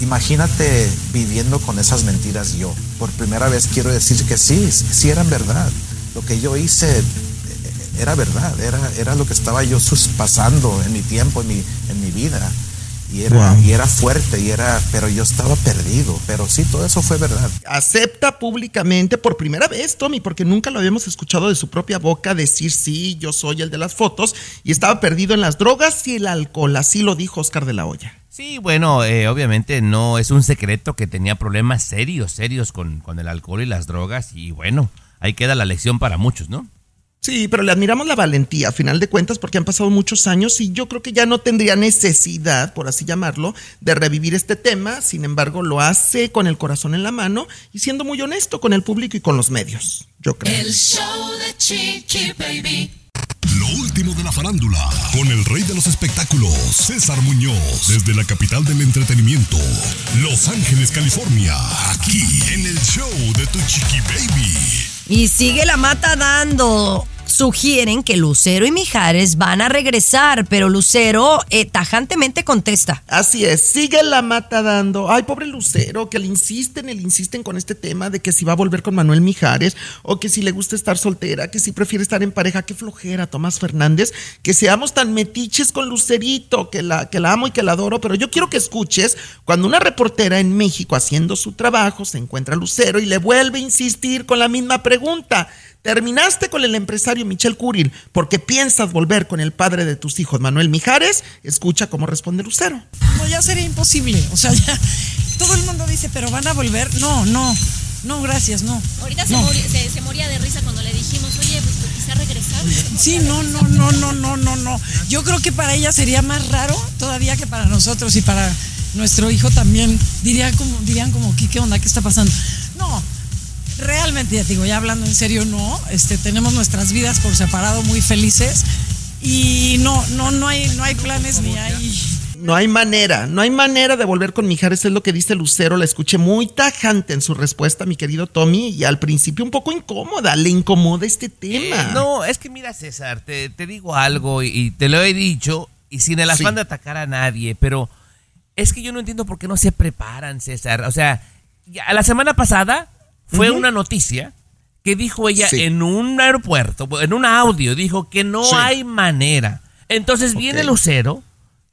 imagínate viviendo con esas mentiras yo. Por primera vez quiero decir que sí, sí eran verdad. Lo que yo hice eh, era verdad, era, era lo que estaba yo pasando en mi tiempo, en mi, en mi vida. Y era, y era fuerte, y era, pero yo estaba perdido. Pero sí, todo eso fue verdad. Acepta públicamente por primera vez, Tommy, porque nunca lo habíamos escuchado de su propia boca decir sí, yo soy el de las fotos, y estaba perdido en las drogas y el alcohol. Así lo dijo Oscar de la Hoya. Sí, bueno, eh, obviamente no es un secreto que tenía problemas serios, serios con, con el alcohol y las drogas, y bueno, ahí queda la lección para muchos, ¿no? Sí, pero le admiramos la valentía, a final de cuentas, porque han pasado muchos años y yo creo que ya no tendría necesidad, por así llamarlo, de revivir este tema. Sin embargo, lo hace con el corazón en la mano y siendo muy honesto con el público y con los medios, yo creo. El show de Chiqui Baby. Lo último de la farándula, con el rey de los espectáculos, César Muñoz, desde la capital del entretenimiento, Los Ángeles, California, aquí en el show de Tu Chiqui Baby. Y sigue la mata dando sugieren que Lucero y Mijares van a regresar, pero Lucero eh, tajantemente contesta. Así es, sigue la mata dando. Ay, pobre Lucero, que le insisten, le insisten con este tema de que si va a volver con Manuel Mijares o que si le gusta estar soltera, que si prefiere estar en pareja. Qué flojera, Tomás Fernández, que seamos tan metiches con Lucerito, que la, que la amo y que la adoro, pero yo quiero que escuches cuando una reportera en México haciendo su trabajo se encuentra a Lucero y le vuelve a insistir con la misma pregunta. Terminaste con el empresario Michel Curil porque piensas volver con el padre de tus hijos, Manuel Mijares. Escucha cómo responde Lucero. No, ya sería imposible. O sea, ya todo el mundo dice, pero van a volver. No, no. No, gracias, no. Ahorita Se, moría, de risa cuando le dijimos, oye, pues quizá regresar. Sí, no, no, no, no, no, no, no. Yo creo que para ella sería más raro todavía que para nosotros y para nuestro hijo también. Diría como, dirían como, ¿qué, qué onda? ¿Qué está pasando? No, realmente, ya digo, ya hablando en serio, no. Este, tenemos nuestras vidas por separado muy felices y no, no, no hay, no hay planes ni hay. No hay manera, no hay manera de volver con Mijares, es lo que dice Lucero, la escuché muy tajante en su respuesta, mi querido Tommy, y al principio un poco incómoda, le incomoda este tema. Eh, no, es que mira César, te, digo algo y, te lo he dicho, y sin el afán de atacar a nadie, pero es que yo no entiendo por qué no se preparan, César. O sea, a la semana pasada fue una noticia que dijo ella en un aeropuerto, en un audio, dijo que no hay manera. Entonces viene Lucero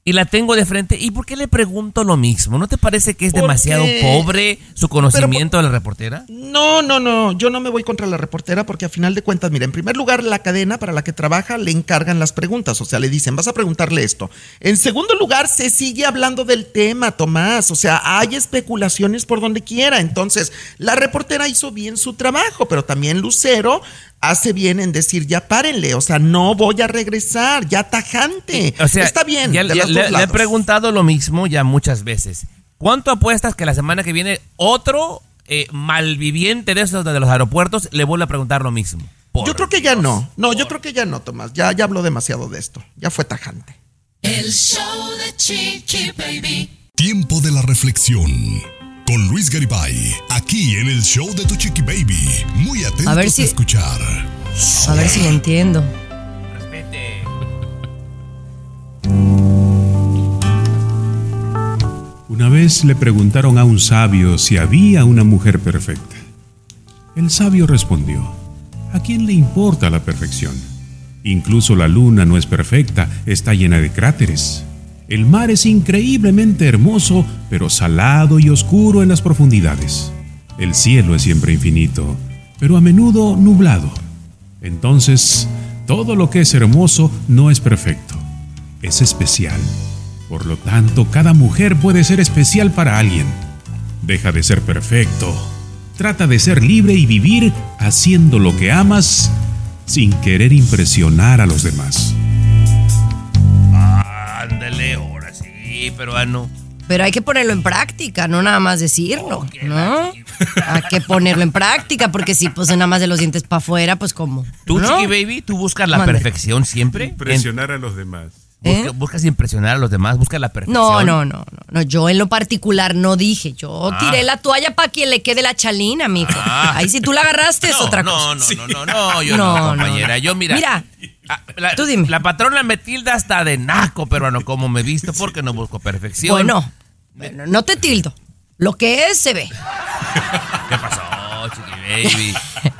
y la tengo de frente. ¿Y por qué le pregunto lo mismo? ¿No te parece que es demasiado pobre su conocimiento de la reportera? No, no, no. Yo no me voy contra la reportera porque a final de cuentas, mira, en primer lugar, la cadena para la que trabaja le encargan las preguntas. O sea, le dicen, vas a preguntarle esto. En segundo lugar, se sigue hablando del tema, Tomás. O sea, hay especulaciones por donde quiera. Entonces, la reportera hizo bien su trabajo, pero también Lucero hace bien en decir, ya párenle, o sea, no voy a regresar, ya tajante. O sea, está bien. le, he preguntado lo mismo ya muchas veces. ¿Cuánto apuestas que la semana que viene otro eh, malviviente de esos de los aeropuertos le vuelve a preguntar lo mismo? Por Yo creo que ya no. No, yo creo que ya no, Tomás. Ya, ya habló demasiado de esto. Ya fue tajante. El show de Chiqui Baby. Tiempo de la reflexión. Con Luis Garibay, aquí en el show de tu chiqui baby. Muy atentos A ver a, si- escuchar. A ver si entiendo. Una vez le preguntaron a un sabio si había una mujer perfecta. El sabio respondió, ¿a quién le importa la perfección? Incluso la luna no es perfecta, está llena de cráteres. El mar es increíblemente hermoso, pero salado y oscuro en las profundidades. El cielo es siempre infinito, pero a menudo nublado. Entonces, todo lo que es hermoso no es perfecto, es especial. Por lo tanto, cada mujer puede ser especial para alguien. Deja de ser perfecto. Trata de ser libre y vivir haciendo lo que amas sin querer impresionar a los demás. Ahora sí, peruano. Pero hay que ponerlo en práctica, no nada más decirlo, ¿no? Hay que ponerlo en práctica, porque si pues nada más de los dientes para afuera, pues como. Tú, ¿no? Chiqui Baby, tú buscas la perfección siempre. Impresionar a los demás. Busca- ¿Eh? Buscas impresionar a los demás, buscas la perfección. No, no, no, no, no. Yo en lo particular no dije. Yo Ah. tiré la toalla para que le quede la chalina, mijo. Ah. Ahí si tú la agarraste es No, otra no, cosa. no, no, no, no, yo no, No, no, compañera. no. Yo, mira. Mira. ah, La, la patrona me tilda hasta de naco, peruano, como me visto, porque no busco perfección. Bueno, bueno, no te tildo. Lo que es se ve. ¿Qué pasó, Chiqui Baby?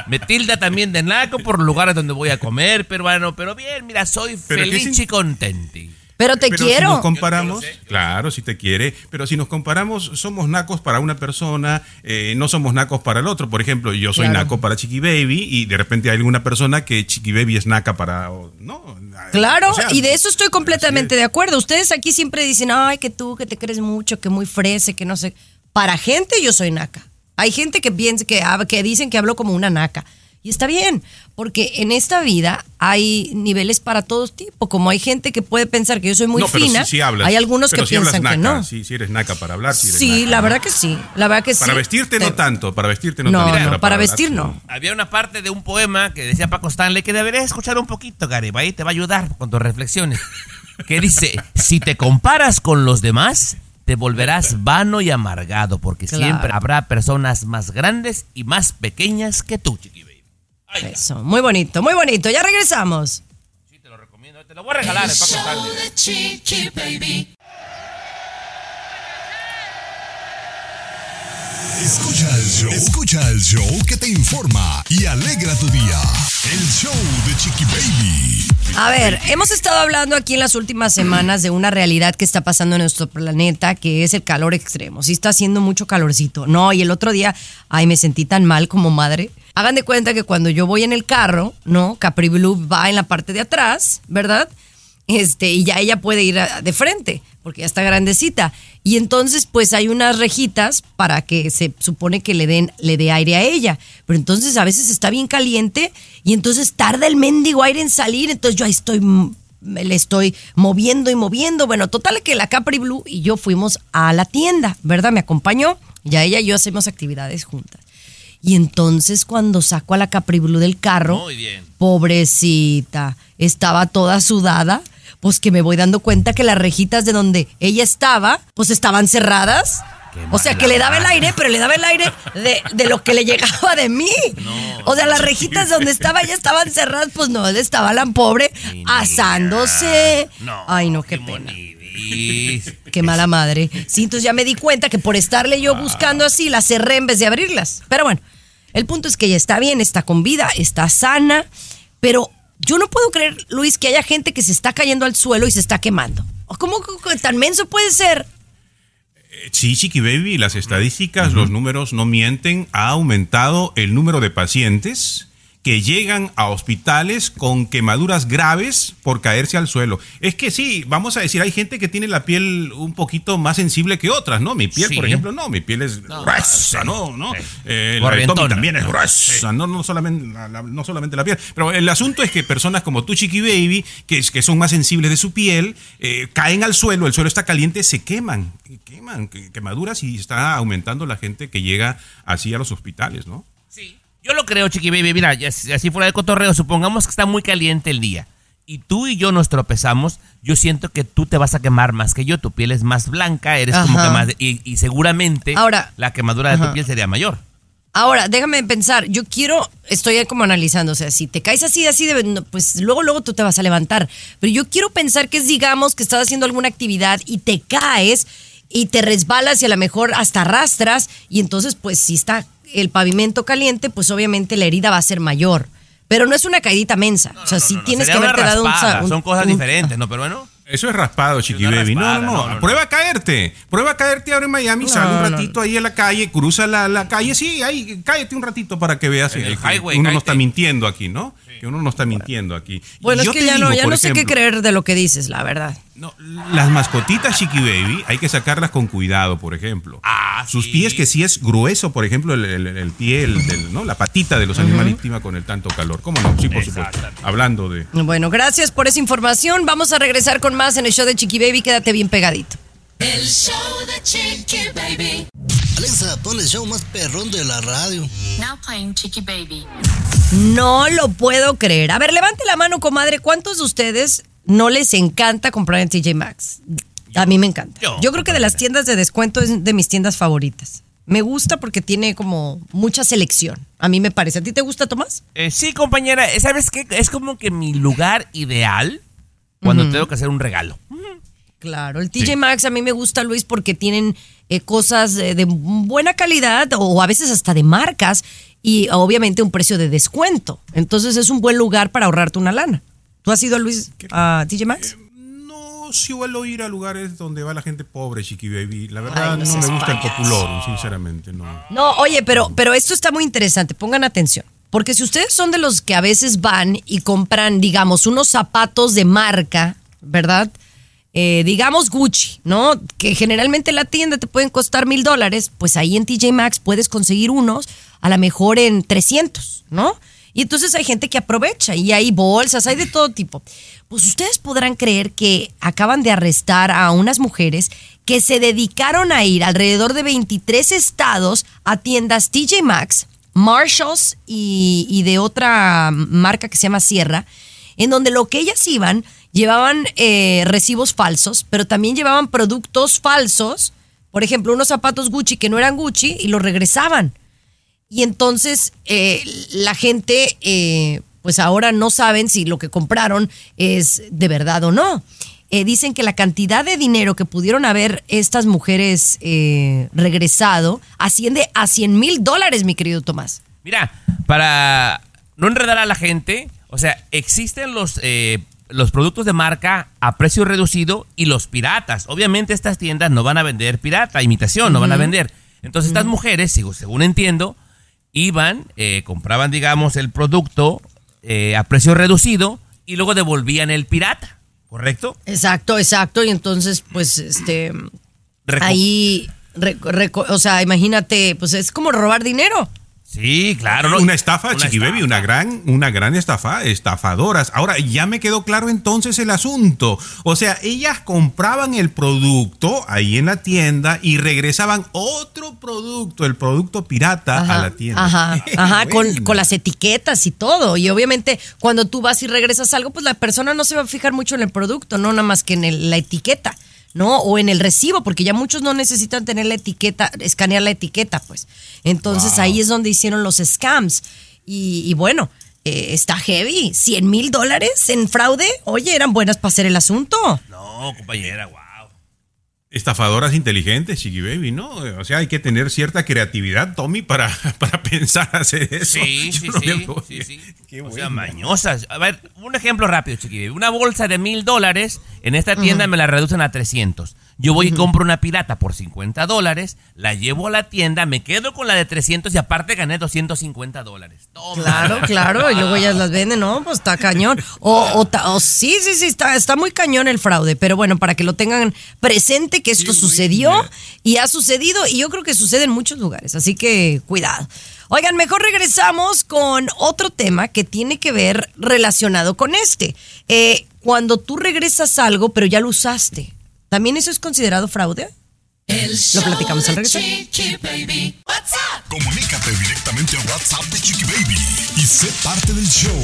Me tilda también de naco por lugares donde voy a comer, peruano, pero bien, mira, soy Pero ¿qué feliz sin- y contenti. Pero te Pero quiero. Si nos comparamos, claro, si te quiere, pero si nos comparamos, somos nacos para una persona, eh, no somos nacos para el otro. Por ejemplo, yo soy Claro. naco para Chiqui Baby y de repente hay alguna persona que Chiqui Baby es naca para. No, Claro, o sea, y de eso estoy completamente de acuerdo. Ustedes aquí siempre dicen, ay, que tú, que te crees mucho, que muy frese, que no sé. Para gente yo soy naca. Hay gente que piensa que, que dicen que hablo como una naca. Y está bien, porque en esta vida hay niveles para todos tipos. Como hay gente que puede pensar que yo soy muy no, pero fina, sí, sí hablas, hay algunos pero que sí piensan que no. Sí, sí eres naca para hablar. Sí, eres Sí, naca, la verdad que sí. La verdad que sí. Para vestirte no tanto, para vestirte no, No, tanto. no, para hablar, vestir sí. no. Había una parte de un poema que decía Paco Stanley que deberías escuchar un poquito, Garibay, te va a ayudar con tus reflexiones. Que dice, si te comparas con los demás, te volverás vano y amargado, porque Claro. siempre habrá personas más grandes y más pequeñas que tú, chiqui baby. Eso, muy bonito, muy bonito. Ya regresamos. Te lo voy a regalar, El el Paco show Stanley. de Chiqui Baby. Escucha el show. Escucha el show que te informa y alegra tu día. El show de Chiqui Baby. A ver, hemos estado hablando aquí en las últimas semanas de una realidad que está pasando en nuestro planeta, que es el calor extremo. Sí está haciendo mucho calorcito. No, y el otro día, ay, me sentí tan mal como madre. Hagan de cuenta que cuando yo voy en el carro, ¿no? Capri Blue va en la parte de atrás, ¿verdad? Este, y ya ella puede ir a- de frente, porque ya está grandecita. Y entonces, pues hay unas rejitas para que se supone que le den, le dé aire a ella. Pero entonces a veces está bien caliente y entonces tarda el mendigo aire en salir. Entonces yo ahí estoy, me le estoy moviendo y moviendo. Bueno, total que la Capri Blue y yo fuimos a la tienda, ¿verdad? Me acompañó. Ya ella y yo hacemos actividades juntas. Y entonces cuando saco a la Capri Blue del carro, Muy bien. pobrecita, estaba toda sudada, pues que me voy dando cuenta que las rejitas de donde ella estaba, pues estaban cerradas. O sea, que le daba el aire, pero le daba el aire de, de lo que le llegaba de mí. o sea, las rejitas donde estaba ella estaban cerradas, pues no, estaba la pobre asándose. Ay, no, qué pena. Qué mala madre. Sí, entonces ya me di cuenta que por estarle yo buscando así, las cerré en vez de abrirlas. Pero bueno, el punto es que ella está bien, está con vida, está sana, pero yo no puedo creer, Luis, que haya gente que se está cayendo al suelo y se está quemando. ¿Cómo tan menso puede ser? Sí, Chiqui Baby, las estadísticas, los números no mienten. Ha aumentado el número de pacientes que llegan a hospitales con quemaduras graves por caerse al suelo. Es que sí, vamos a decir, hay gente que tiene la piel un poquito más sensible que otras, ¿no? Mi piel, Sí. por ejemplo, no, mi piel es gruesa, ¿no? ¿no? Eh, la también es gruesa, no, no, solamente, la, la- no solamente la piel. Pero el asunto es que personas como tú, Chiqui Baby, que, que son más sensibles de su piel, eh, caen al suelo, el suelo está caliente, se queman, queman, que- quemaduras y está aumentando la gente que llega así a los hospitales, ¿no? Yo lo creo, Chiqui Baby. Mira, así fuera de cotorreo, supongamos que está muy caliente el día y tú y yo nos tropezamos, yo siento que tú te vas a quemar más que yo. Tu piel es más blanca, eres como que más. Y, y seguramente Ahora- la quemadura de Ajá. tu piel sería mayor. Ahora, déjame pensar, yo quiero, estoy como analizando, o sea, si te caes así, así, de, pues luego, luego tú te vas a levantar. Pero yo quiero pensar que es, digamos, que estás haciendo alguna actividad y te caes y te resbalas y a lo mejor hasta arrastras y entonces, pues si está el pavimento caliente, pues obviamente la herida va a ser mayor. Pero no es una caidita mensa, o sea, si tienes que haberte dado un, un- Son cosas un- diferentes, ¿no? Pero bueno. Eso es raspado, Chiqui Baby. raspada, no, no, no, no, no, no. Prueba a caerte. Prueba a caerte ahora en Miami. sal un No, no, ratito ahí a la calle, cruza la, la calle. Sí, ahí, cállate un ratito para que veas En el highway, uno no está mintiendo aquí, ¿no? Que uno no está mintiendo aquí. Bueno, Yo es que ya no, ya no sé qué creer de lo que dices, la verdad. Las mascotitas Chiqui Baby hay que sacarlas con cuidado, por ejemplo. Ah, Sus pies, que sí es grueso, por ejemplo, el, el- el pie, el del- ¿no? la patita de los animales íntima con el tanto calor. ¿Cómo no? Sí, por supuesto. Hablando de... Bueno, gracias por esa información. Vamos a regresar con más en el show de Chiqui Baby. Quédate bien pegadito. El show de Chiqui Baby. Alexa, pon el show más perrón de la radio. Now playing Chicky Baby. No lo puedo creer. A ver, levante la mano, comadre. ¿Cuántos de ustedes no les encanta comprar en TJ Maxx? A mí me encanta. Yo, creo que de las tiendas de descuento es de mis tiendas favoritas. Me gusta porque tiene como mucha selección. A mí me parece. ¿A ti te gusta, Tomás? Eh, sí, compañera, ¿sabes qué? Es como que mi lugar ideal cuando tengo que hacer un regalo. Claro, el TJ Maxx a mí me gusta, Luis, porque tienen eh, cosas de, de buena calidad o a veces hasta de marcas y obviamente un precio de descuento. Entonces es un buen lugar para ahorrarte una lana. ¿Tú has ido, Luis, a TJ Maxx? No, sí suelo ir a lugares donde va la gente pobre, Chiqui Baby. La verdad Ay, no no, me gusta el populor, sinceramente, no. No, oye, pero, pero esto está muy interesante. Pongan atención. Porque si ustedes son de los que a veces van y compran, digamos, unos zapatos de marca, ¿verdad? Eh, digamos Gucci, ¿no? Que generalmente en la tienda te pueden costar mil dólares, pues ahí en TJ Maxx puedes conseguir unos a lo mejor en 300, ¿no? Y entonces hay gente que aprovecha y hay bolsas, hay de todo tipo. Pues ustedes podrán creer que acaban de arrestar a unas mujeres que se dedicaron a ir alrededor de 23 estados a tiendas TJ Maxx, Marshalls y, y de otra marca que se llama Sierra, en donde lo que ellas iban, llevaban eh, recibos falsos, pero también llevaban productos falsos, por ejemplo, unos zapatos Gucci que no eran Gucci y los regresaban. Y entonces eh, la gente, eh, pues ahora no saben si lo que compraron es de verdad o no. Eh, dicen que la cantidad de dinero que pudieron haber estas mujeres regresado asciende a 100 mil dólares, mi querido Tomás. Mira, para no enredar a la gente, o sea, existen los, los productos de marca a precio reducido y los piratas. Obviamente estas tiendas no van a vender pirata, imitación, no van a vender. Entonces estas mujeres, según, según entiendo, iban, eh, compraban, digamos, el producto eh, a precio reducido y luego devolvían el pirata, ¿correcto? Exacto, exacto. Y entonces, pues, este, Reco- ahí, re- o sea, imagínate, pues es como robar dinero. Sí, claro. ¿no? Una estafa, Una Chiqui Baby, una gran, una gran estafa, estafadoras. Ahora, ya me quedó claro entonces el asunto. O sea, ellas compraban el producto ahí en la tienda y regresaban otro producto, el producto pirata, a la tienda. Ajá, ajá, con, con las etiquetas y todo. Y obviamente cuando tú vas y regresas algo, pues la persona no se va a fijar mucho en el producto, no nada más que en el- la etiqueta, ¿no? O en el recibo, porque ya muchos no necesitan tener la etiqueta, escanear la etiqueta, pues. Entonces ahí es donde hicieron los scams. Y, y bueno, eh, está heavy. 100 mil dólares en fraude. Oye, eran buenas para hacer el asunto. No, compañera, wow. Estafadoras inteligentes, Chiqui Baby, ¿no? O sea, hay que tener cierta creatividad, Tommy, para, para pensar hacer eso. Sí, Yo sí, no sí, veo- sí, sí. Qué O sea, bueno. mañosas. A ver, un ejemplo rápido, Chiqui Baby. Una bolsa de mil dólares, en esta tienda me la reducen a 300. Yo voy y compro una pirata por 50 dólares, la llevo a la tienda, me quedo con la de 300 y aparte gané 250 dólares. Toma. Claro, claro, y luego ellas las venden, no, pues está cañón. O, o ta- o sí, sí, sí, está, está muy cañón el fraude, pero bueno, para que lo tengan presente que esto sucedió y ha sucedido y yo creo que sucede en muchos lugares, así que cuidado. Oigan, mejor regresamos con otro tema que tiene que ver relacionado con este. Eh, cuando tú regresas algo, pero ya lo usaste, ¿también eso es considerado fraude? Lo platicamos al regresar. Baby. WhatsApp. Comunícate directamente a WhatsApp de Chiqui Baby y sé parte del show.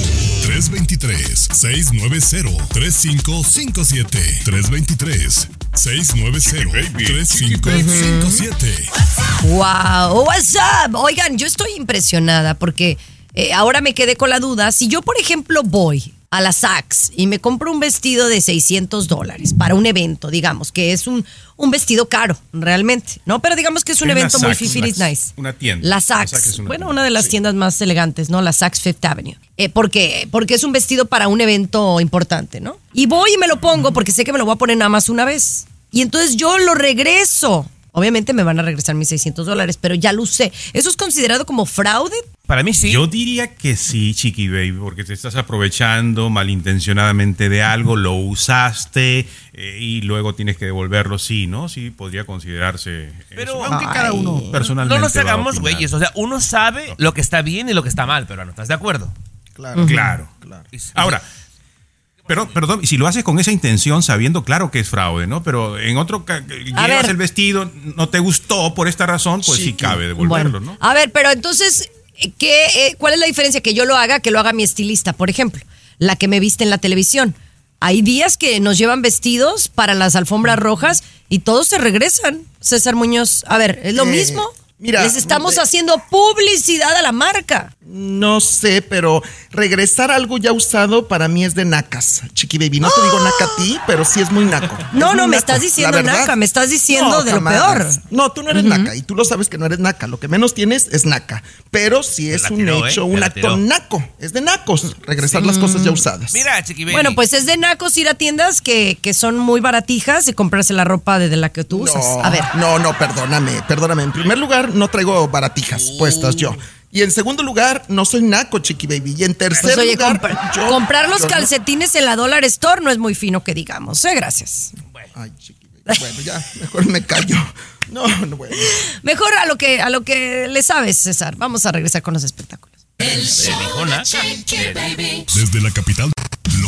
323-690-3557. 323-690-3557. Wow, what's up? Oigan, yo estoy impresionada porque eh, ahora me quedé con la duda. Si yo, por ejemplo, voy a la Saks y me compro un vestido de 600 dólares para un evento, digamos, que es un, un vestido caro, realmente, ¿no? Pero digamos que es un evento muy Saks, una- nice. Una tienda. La La Saks, una bueno, tienda. una de las tiendas más elegantes, ¿no? La Saks Fifth Avenue. Eh, ¿Por qué? Porque es un vestido para un evento importante, ¿no? Y voy y me lo pongo porque sé que me lo voy a poner nada más una vez. Y entonces yo lo regreso. Obviamente me van a regresar mis 600 dólares, pero ya lo usé. ¿Eso es considerado como fraude? Para mí sí. Yo diría que sí, Chiqui Baby, porque te estás aprovechando malintencionadamente de algo, lo usaste eh, y luego tienes que devolverlo, sí, ¿no? Sí, podría considerarse. Pero- eso, aunque cada uno personalmente. No nos hagamos güeyes. O sea, uno sabe lo que está bien y lo que está mal, pero no estás de acuerdo. Claro. Claro. Ahora, pero, perdón, si lo haces con esa intención, sabiendo claro que es fraude, ¿no? Pero en otro, ca- llevas ver. el vestido, no te gustó por esta razón, pues sí, cabe devolverlo, Bueno, ¿no? A ver, pero entonces, ¿qué, eh, ¿cuál es la diferencia? Que yo lo haga, que lo haga mi estilista, por ejemplo, la que me viste en la televisión. Hay días que nos llevan vestidos para las alfombras rojas y todos se regresan. César Muñoz, a ver, ¿es lo Eh, mismo? Mira, Les estamos eh, haciendo publicidad a la marca. No sé, pero regresar algo ya usado para mí es de nacas, chiqui baby. No te digo naca a ti, pero sí es muy naco. No, no, me estás diciendo naca, me estás diciendo No, de lo peor. No, tú no eres naca y tú lo sabes que no eres naca. Lo que menos tienes es naca. Pero sí es un ¿eh? hecho, Te un acto naco. Es de nacos regresar las cosas ya usadas. Mira, Chiqui Baby. Bueno, pues es de nacos ir a tiendas que, que son muy baratijas y comprarse la ropa de, de la que tú usas. No, A ver. No, no, perdóname, perdóname. En primer lugar, no traigo baratijas puestas yo. Y en segundo lugar, no soy naco, chiqui baby. Y en tercer Pues oye, lugar, compra- yo- comprar los yo no- calcetines en la Dollar Store no es muy fino que digamos. Eh, gracias. Ay, chiqui baby. Bueno, ya, mejor me callo. No, no, bueno. Mejor a lo que a lo que le sabes, César. Vamos a regresar con los espectáculos. El show de Chiqui Baby. Desde la capital,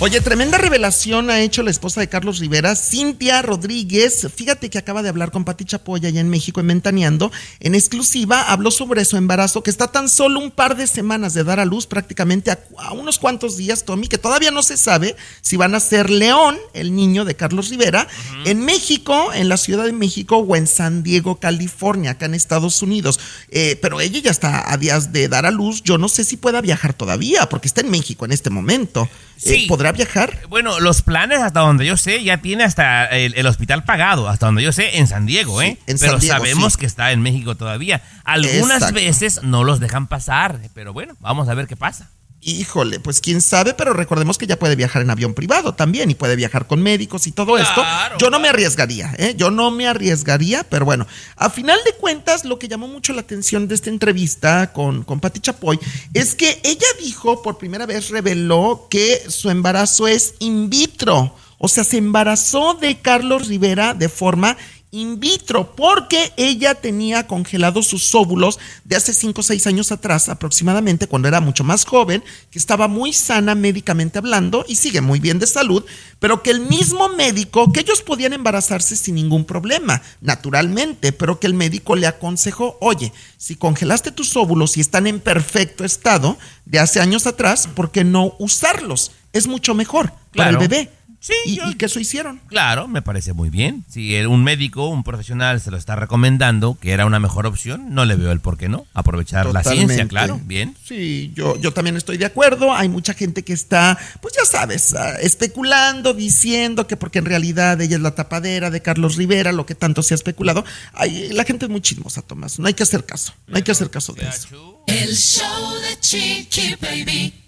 Oye, tremenda revelación ha hecho la esposa de Carlos Rivera, Cintia Rodríguez. Fíjate que acaba de hablar con Pati Chapoya allá en México, en Ventaneando. En exclusiva habló sobre su embarazo, que está tan solo un par de semanas de dar a luz, prácticamente a, a unos cuantos días, Tommy, que todavía no se sabe si van a ser León, el niño de Carlos Rivera, en México, en la Ciudad de México o en San Diego, California, acá en Estados Unidos. Eh, pero ella ya está a días de dar a luz. Yo no sé si pueda viajar todavía, porque está en México en este momento. Eh, Sí. ¿Podrá viajar? Bueno, los planes, hasta donde yo sé, ya tiene hasta el, el hospital pagado, hasta donde yo sé, en San Diego, ¿eh? en pero San Diego, sabemos sí. que está en México todavía. Algunas Exacto. veces no los dejan pasar, pero bueno, vamos a ver qué pasa. Híjole, pues quién sabe, pero recordemos que ya puede viajar en avión privado también y puede viajar con médicos y todo esto. Yo no me arriesgaría, ¿eh? Yo no me arriesgaría, pero bueno, a final de cuentas, lo que llamó mucho la atención de esta entrevista con, con Pati Chapoy es que ella dijo, por primera vez reveló que su embarazo es in vitro. O sea, se embarazó de Carlos Rivera de forma in vitro porque ella tenía congelados sus óvulos de hace 5 o 6 años atrás aproximadamente cuando era mucho más joven, que estaba muy sana médicamente hablando y sigue muy bien de salud, pero que el mismo médico, que ellos podían embarazarse sin ningún problema, naturalmente, pero que el médico le aconsejó, oye, si congelaste tus óvulos y están en perfecto estado de hace años atrás, ¿por qué no usarlos? Es mucho mejor para el bebé. Sí, y, y que eso hicieron. Claro, me parece muy bien. Si un médico, un profesional se lo está recomendando, que era una mejor opción, no le veo el por qué no. Aprovechar la ciencia, claro, bien. Sí, yo, yo también estoy de acuerdo. Hay mucha gente que está, pues ya sabes, ah, especulando, diciendo que porque en realidad ella es la tapadera de Carlos Rivera, lo que tanto se ha especulado. Ay, la gente es muy chismosa, Tomás. No hay que hacer caso. No hay que hacer caso de eso. El show de Chiqui Baby.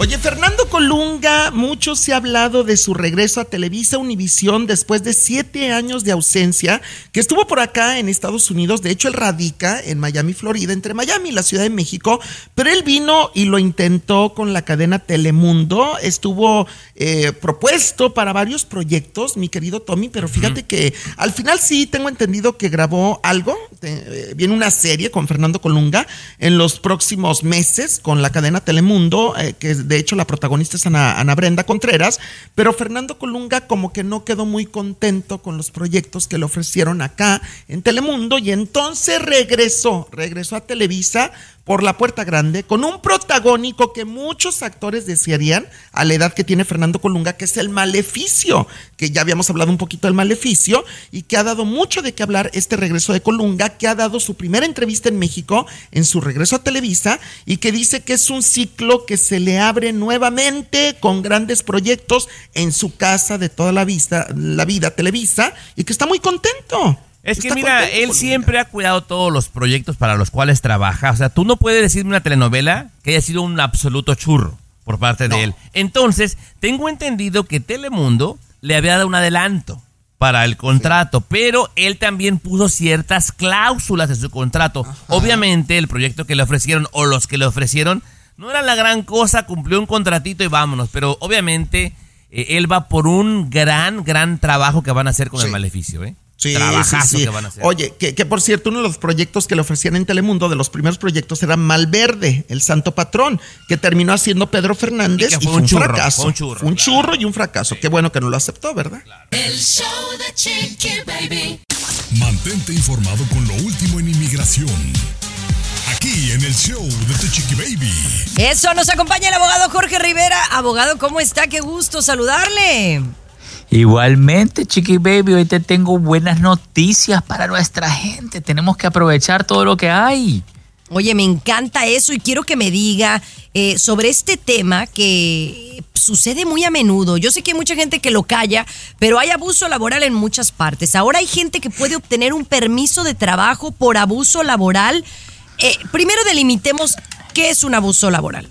Oye, Fernando Colunga, mucho se ha hablado de su regreso a Televisa Univisión después de siete años de ausencia, que estuvo por acá en Estados Unidos. De hecho, él radica en Miami, Florida, entre Miami y la Ciudad de México, pero él vino y lo intentó con la cadena Telemundo. Estuvo eh, propuesto para varios proyectos, mi querido Tommy, pero fíjate que al final sí tengo entendido que grabó algo. eh, viene una serie con Fernando Colunga en los próximos meses con la cadena Telemundo, eh, que de hecho la protagonista es Ana, Brenda Contreras, pero Fernando Colunga como que no quedó muy contento con los proyectos que le ofrecieron acá en Telemundo y entonces regresó, regresó a Televisa por la puerta grande con un protagónico que muchos actores desearían a la edad que tiene Fernando Colunga, que es el maleficio, que ya habíamos hablado un poquito del maleficio y que ha dado mucho de qué hablar este regreso de Colunga, que ha dado su primera entrevista en México en su regreso a Televisa y que dice que es un ciclo que se le abre nuevamente con grandes proyectos en su casa de toda la vista, la vida Televisa y que está muy contento. Es que mira, él siempre ha cuidado todos los proyectos para los cuales trabaja. O sea, tú no puedes decirme una telenovela que haya sido un absoluto churro por parte de él. Entonces, tengo entendido que Telemundo le había dado un adelanto para el contrato, pero él también puso ciertas cláusulas en su contrato. Obviamente, el proyecto que le ofrecieron o los que le ofrecieron no era la gran cosa, cumplió un contratito y vámonos, pero obviamente eh, él va por un gran, gran trabajo que van a hacer con el maleficio, ¿eh? Sí, Trabajazo sí, sí. que van a hacer. Oye, que, que por cierto, uno de los proyectos que le ofrecían en Telemundo, de los primeros proyectos, era Malverde, el santo patrón, que terminó haciendo Pedro Fernández Y fue fue un churro, fracaso. fue un churro, Fue un churro y un fracaso. Qué bueno que no lo aceptó, ¿verdad? El show de Chiqui Baby. Mantente informado con lo último en inmigración. Aquí en el show de Tu Chiqui Baby. Eso nos acompaña el abogado Jorge Rivera. Abogado, ¿cómo está? Qué gusto saludarle. Igualmente, Chiqui Baby, hoy te tengo buenas noticias para nuestra gente. Tenemos que aprovechar todo lo que hay. Oye, me encanta eso y quiero que me diga eh, sobre este tema que sucede muy a menudo. Yo sé que hay mucha gente que lo calla, pero hay abuso laboral en muchas partes. Ahora hay gente que puede obtener un permiso de trabajo por abuso laboral. Eh, primero delimitemos qué es un abuso laboral.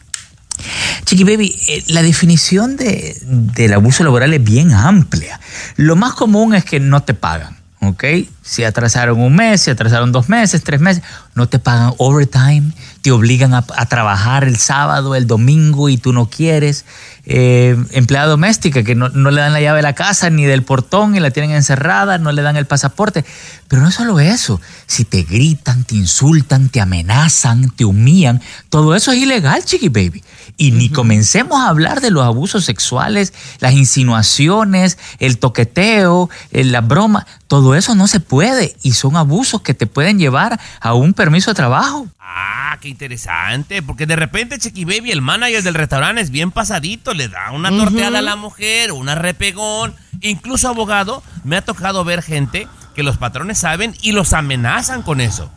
Chiqui Baby, eh, la definición de, del abuso laboral es bien amplia. Lo más común es que no te pagan, ¿ok? Si atrasaron un mes, si atrasaron dos meses, tres meses, no te pagan overtime, te obligan a, a trabajar el sábado, el domingo y tú no quieres. Eh, empleada doméstica que no, no le dan la llave de la casa ni del portón y la tienen encerrada, no le dan el pasaporte. Pero no solo eso, si te gritan, te insultan, te amenazan, te humillan, todo eso es ilegal, chiqui baby. Y ni comencemos a hablar de los abusos sexuales, las insinuaciones, el toqueteo, la broma, todo eso no se puede y son abusos que te pueden llevar a un permiso de trabajo. Ah, qué interesante, porque de repente Chiqui Baby, el manager del restaurante, es bien pasadito, le da una torteada a la mujer, una repegón, incluso abogado, me ha tocado ver gente que los patrones saben y los amenazan con eso.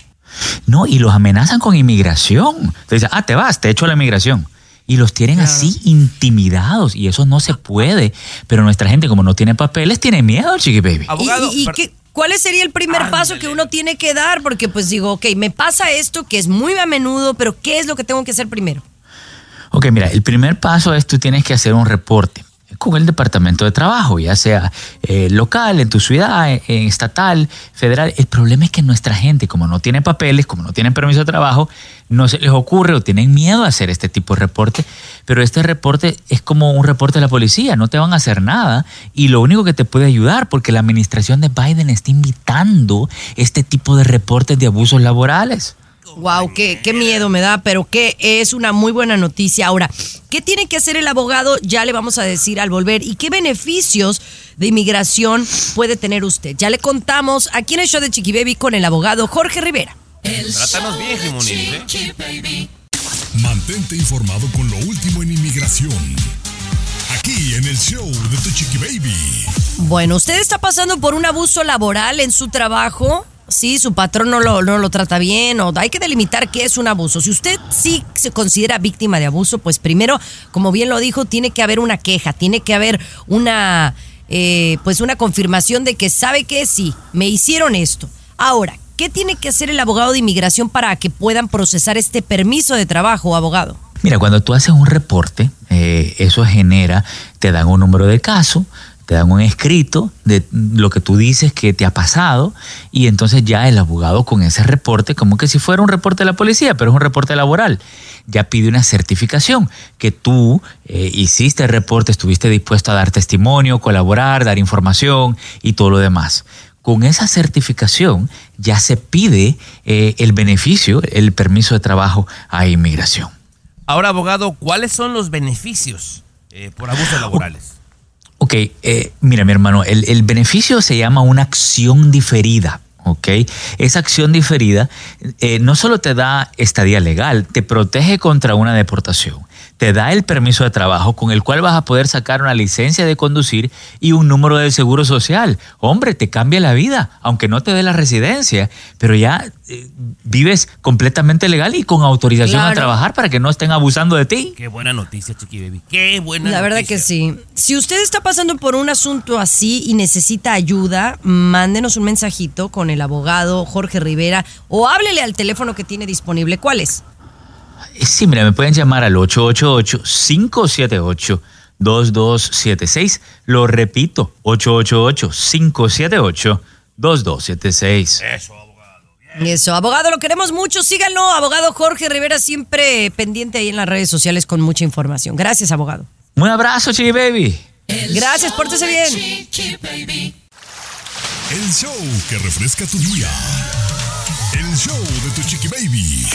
No, y los amenazan con inmigración. Te dicen, ah, te vas, te echo la inmigración. Y los tienen así intimidados y eso no se puede. Pero nuestra gente, como no tiene papeles, tiene miedo, chiqui baby. ¿Y, y- y qué- cuál sería el primer paso que uno tiene que dar? Porque pues digo, ok, me pasa esto que es muy a menudo, pero ¿qué es lo que tengo que hacer primero? Ok, mira, el primer paso es tú tienes que hacer un reporte con el departamento de trabajo, ya sea eh, local, en tu ciudad, eh, estatal, federal. El problema es que nuestra gente, como no tiene papeles, como no tienen permiso de trabajo, no se les ocurre o tienen miedo a hacer este tipo de reporte. Pero este reporte es como un reporte de la policía, no te van a hacer nada y lo único que te puede ayudar, porque la administración de Biden está invitando este tipo de reportes de abusos laborales. Wow, qué, qué miedo me da, pero que es una muy buena noticia. Ahora, ¿qué tiene que hacer el abogado? Ya le vamos a decir al volver. ¿Y qué beneficios de inmigración puede tener usted? Ya le contamos aquí en el show de Chiqui Baby con el abogado Jorge Rivera. Trátanos bien, Jimonín, ¿eh? Mantente informado con lo último en inmigración. Aquí en el show de Tu Chiqui Baby. Bueno, usted está pasando por un abuso laboral en su trabajo. Sí, su patrón no lo, no lo trata bien o hay que delimitar qué es un abuso. Si usted sí se considera víctima de abuso, pues primero, como bien lo dijo, tiene que haber una queja, tiene que haber una, eh, pues una confirmación de que sabe que sí, me hicieron esto. Ahora, ¿qué tiene que hacer el abogado de inmigración para que puedan procesar este permiso de trabajo, abogado? Mira, cuando tú haces un reporte, eh, eso genera, te dan un número de caso, te dan un escrito de lo que tú dices que te ha pasado y entonces ya el abogado con ese reporte, como que si fuera un reporte de la policía, pero es un reporte laboral, ya pide una certificación que tú eh, hiciste el reporte, estuviste dispuesto a dar testimonio, colaborar, dar información y todo lo demás. Con esa certificación ya se pide eh, el beneficio, el permiso de trabajo a inmigración. Ahora, abogado, ¿cuáles son los beneficios eh, por abusos laborales? Ok, eh, mira mi hermano, el, el beneficio se llama una acción diferida. ¿ok? Esa acción diferida eh, no solo te da estadía legal, te protege contra una deportación, te da el permiso de trabajo con el cual vas a poder sacar una licencia de conducir y un número de seguro social. Hombre, te cambia la vida, aunque no te dé la residencia, pero ya eh, vives completamente legal y con autorización a trabajar para que no estén abusando de ti. Qué buena noticia, Chiqui Baby. Qué buena La verdad noticia. que sí. Si usted está pasando por un asunto así y necesita ayuda, mándenos un mensajito con el abogado Jorge Rivera o háblele al teléfono que tiene disponible. ¿Cuál es? Sí, mira, me pueden llamar al 888-578-2276. Lo repito, 888-578-2276. Eso, Eso, abogado, lo queremos mucho. Síganlo, abogado Jorge Rivera, siempre pendiente ahí en las redes sociales con mucha información. Gracias, abogado. Un abrazo, Chiqui Baby. Gracias, pórtese bien. El show que refresca tu día. El show de Tu Chiqui Baby.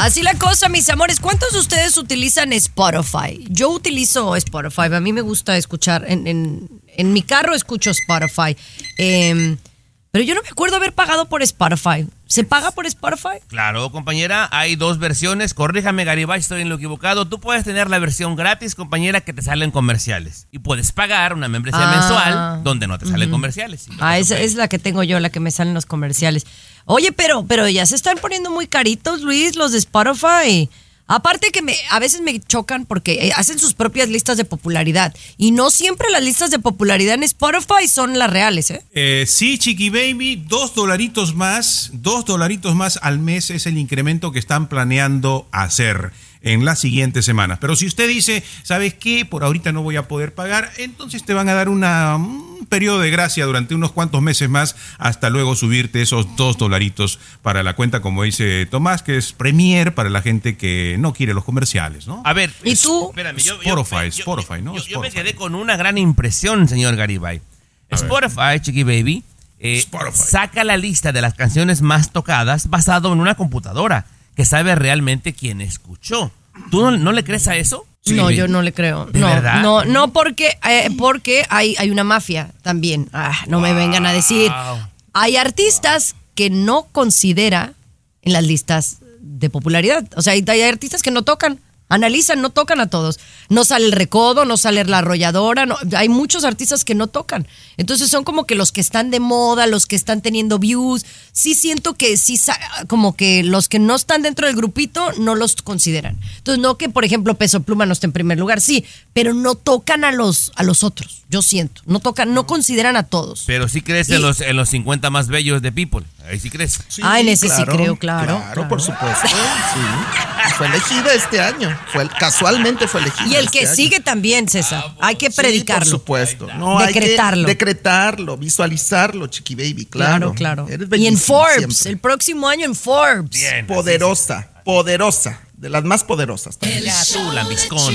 Así la cosa, mis amores. ¿Cuántos de ustedes utilizan Spotify? Yo utilizo Spotify. A mí me gusta escuchar. En, en- en mi carro escucho Spotify. Em, pero yo no me acuerdo haber pagado por Spotify. ¿Se paga por Spotify? Claro, compañera, hay dos versiones. Corríjame, Garibay, estoy en lo equivocado. Tú puedes tener la versión gratis, compañera, que te salen comerciales. Y puedes pagar una membresía Ah. mensual donde no te salen comerciales. Ah, esa es la que tengo yo, la que me salen los comerciales. Oye, pero, pero ya se están poniendo muy caritos, Luis, los de Spotify. Aparte que me, a veces me chocan porque eh, hacen sus propias listas de popularidad. Y no siempre las listas de popularidad en Spotify son las reales, ¿eh? Eh, sí, Chiqui Baby, dos dolaritos más, dos dolaritos más al mes es el incremento que están planeando hacer en las siguientes semanas. Pero si usted dice, ¿sabes qué? Por ahorita no voy a poder pagar, entonces te van a dar una, un periodo de gracia durante unos cuantos meses más hasta luego subirte esos dos dolaritos para la cuenta, como dice Tomás, que es Premier para la gente que no quiere los comerciales, ¿no? A ver, ¿Y tú? Espérame, yo, Spotify, yo- Spotify, ¿no? yo- yo me quedé con una gran impresión, señor Garibay. Spotify, Chiqui Baby, eh, saca la lista de las canciones más tocadas basado en una computadora que sabe realmente quién escuchó. ¿Tú no, no le crees a eso? No, yo no le creo. ¿De no, verdad? no, no porque, eh, porque hay, hay una mafia también. Ah, no me vengan a decir. Hay artistas que no considera en las listas de popularidad. O sea, hay, hay artistas que no tocan. Analizan, no tocan a todos. No sale el recodo, no sale la arrolladora. no- hay muchos artistas que no tocan. Entonces son como que los que están de moda, los que están teniendo views. Sí siento que sí, como que los que no están dentro del grupito no los consideran. Entonces no que, por ejemplo, Peso Pluma no esté en primer lugar, sí, pero no tocan a los, a los otros. Yo siento. No tocan, no consideran a todos. Pero sí crees Y- en, los, en los 50 más bellos de People. Ahí sí crees. Ah, en ese sí creo, claro, Claro, por supuesto. Sí. Fue elegida este año. Fue, casualmente fue elegida. Y el que este año. sigue también, César. hay que Sí, predicarlo. por supuesto. No, hay que Decretarlo. decretarlo, visualizarlo, chiqui baby, claro. Claro, claro. Eres Y en Forbes, siempre. el próximo año en Forbes. Poderosa, poderosa. De las más poderosas. también. Tú, lambiscón.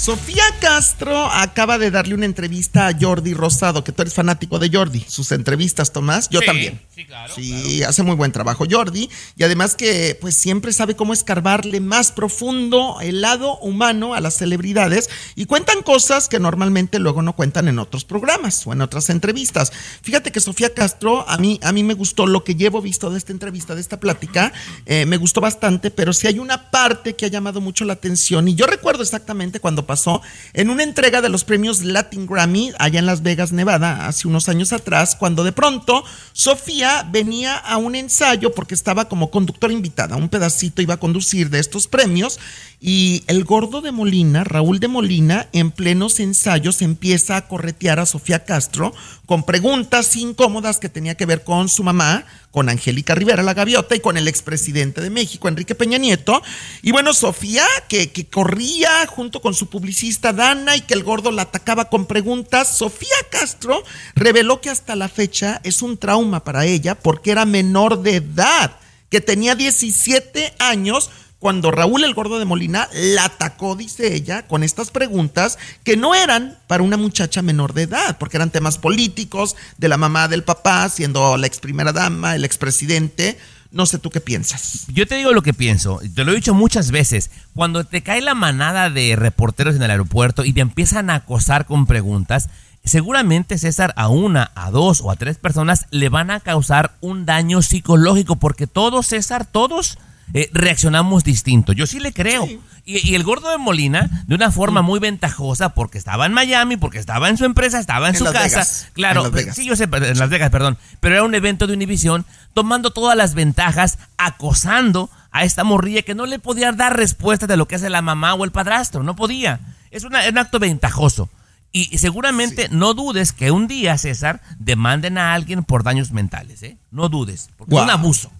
Sofía Castro acaba de darle una entrevista a Jordi Rosado, que tú eres fanático de Jordi. Sus entrevistas, Tomás, yo Sí, también. sí, claro, Sí, hace muy buen trabajo Jordi. Y además que pues siempre sabe cómo escarbarle más profundo el lado humano a las celebridades. Y cuentan cosas que normalmente luego no cuentan en otros programas o en otras entrevistas. Fíjate que Sofía Castro, a mí, a mí me gustó lo que llevo visto de esta entrevista, de esta plática. eh, me gustó bastante, pero sí hay una parte que ha llamado mucho la atención. Y yo recuerdo exactamente cuando pasó en una entrega de los premios Latin Grammy allá en Las Vegas, Nevada, hace unos años atrás, cuando de pronto Sofía venía a un ensayo porque estaba como conductora invitada, un pedacito iba a conducir de estos premios y el gordo de Molina, Raúl de Molina, en plenos ensayos empieza a corretear a Sofía Castro con preguntas incómodas que tenía que ver con su mamá, con Angélica Rivera, la gaviota, y con el expresidente de México, Enrique Peña Nieto. Y bueno, Sofía, que, que corría junto con su publicista Dana y que el gordo la atacaba con preguntas, Sofía Castro reveló que hasta la fecha es un trauma para ella porque era menor de edad, que tenía 17 años cuando Raúl el Gordo de Molina la atacó, dice ella, con estas preguntas que no eran para una muchacha menor de edad, porque eran temas políticos, de la mamá del papá, siendo la ex primera dama, el expresidente. No sé tú qué piensas. Yo te digo lo que pienso, te lo he dicho muchas veces, cuando te cae la manada de reporteros en el aeropuerto y te empiezan a acosar con preguntas, seguramente César a una, a dos o a tres personas le van a causar un daño psicológico, porque todos, César, todos eh, reaccionamos distinto. Yo sí le creo. Y, y el gordo de Molina, de una forma muy ventajosa, porque estaba en Miami, porque estaba en su empresa, estaba en, En su Las casa. Vegas. Claro, En Las Vegas. sí, yo sé, en Las Vegas, perdón. Pero era un evento de Univision, tomando todas las ventajas, acosando a esta morrilla que no le podía dar respuesta de lo que hace la mamá o el padrastro. No podía. Es una- un acto ventajoso. Y seguramente no dudes que un día, César, demanden a alguien por daños mentales, ¿eh? No dudes, porque es un abuso.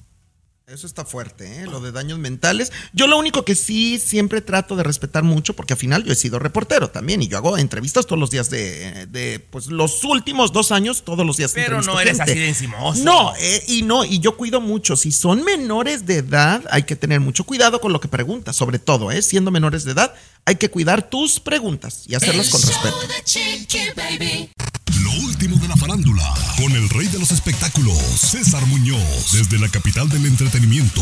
Eso está fuerte, ¿eh? lo de daños mentales. Yo lo único que sí siempre trato de respetar mucho, porque al final yo he sido reportero también y yo hago entrevistas todos los días de, de, pues los últimos dos años, todos los días. Pero no eres gente. así de encimoso. No, eh, y no, y yo cuido mucho. Si son menores de edad, hay que tener mucho cuidado con lo que preguntas, sobre todo, ¿eh? siendo menores de edad, hay que cuidar tus preguntas y hacerlas con respeto. Lo último de la farándula, con el rey de los espectáculos, César Muñoz, desde la capital del entretenimiento,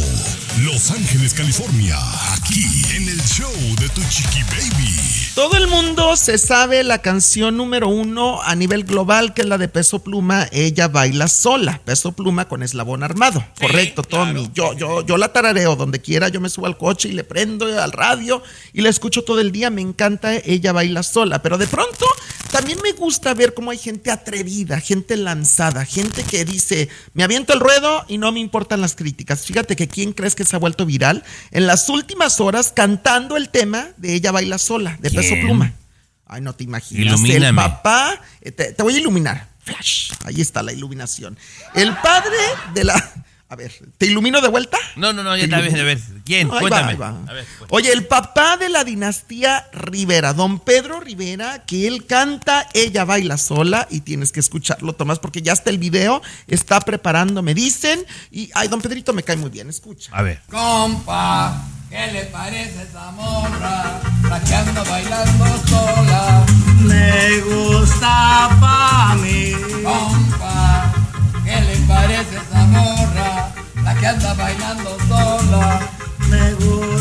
Los Ángeles, California, aquí en el show de Tu Chiqui Baby. Todo el mundo se sabe la canción número uno a nivel global, que es la de Peso Pluma, Ella baila sola. Peso Pluma con eslabón armado. Correcto, Tommy. Yo, yo, yo la tarareo donde quiera, yo me subo al coche y le prendo al radio y la escucho todo el día. Me encanta Ella baila sola. Pero de pronto también me gusta ver cómo hay gente atrevida, gente lanzada, gente que dice, me aviento el ruedo y no me importan las críticas. Fíjate que quién crees que se ha vuelto viral en las últimas horas cantando el tema de Ella baila sola, de Peso ¿Quién? Pluma. Ay, no te imaginas. Ilumíname. El papá, eh, te, te voy a iluminar. Flash. Ahí está la iluminación. El padre de la. A ver, ¿te ilumino de vuelta? No, no, no, ya Te está bien, a ver. ¿Quién? Va, Cuéntame. ahí va. A ver, pues. Oye, el papá de la dinastía Rivera, don Pedro Rivera, que él canta, ella baila sola y tienes que escucharlo, Tomás, porque ya está el video, está preparando, me dicen. Y, ay, don Pedrito me cae muy bien, escucha. A ver. Compa, ¿qué le parece esa morra? La que anda bailando sola. Me gusta pa' mí. Compa, ¿qué le parece esa morra? La que anda bailando sola. Me gusta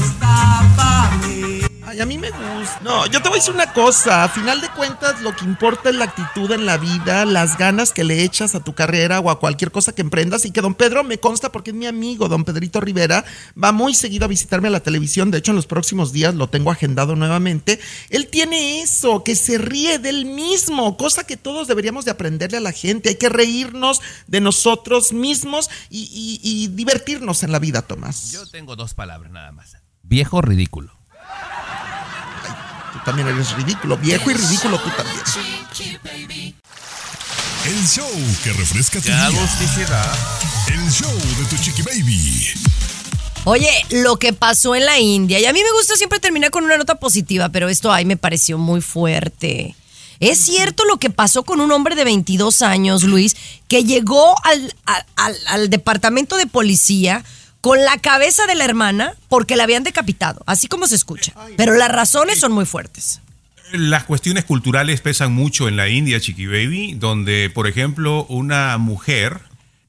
Ay, a mí me gusta. No, yo te voy a decir una cosa. A final de cuentas, lo que importa es la actitud en la vida, las ganas que le echas a tu carrera o a cualquier cosa que emprendas. Y que don Pedro me consta porque es mi amigo, don Pedrito Rivera, va muy seguido a visitarme a la televisión. De hecho, en los próximos días lo tengo agendado nuevamente. Él tiene eso, que se ríe del mismo, cosa que todos deberíamos de aprenderle a la gente. Hay que reírnos de nosotros mismos y, y- y divertirnos en la vida, Tomás. Yo tengo dos palabras nada más. Viejo ridículo. También eres ridículo, viejo y ridículo tú también. El show que refresca tu día. El show de Tu Chiqui Baby. Oye, lo que pasó en la India, y a mí me gusta siempre terminar con una nota positiva, pero esto ahí me pareció muy fuerte. Es cierto lo que pasó con un hombre de 22 años, Luis, que llegó al, al- al- al departamento de policía con la cabeza de la hermana porque la habían decapitado, así como se escucha. Pero las razones son muy fuertes. Las cuestiones culturales pesan mucho en la India, Chiqui Baby, donde, por ejemplo, una mujer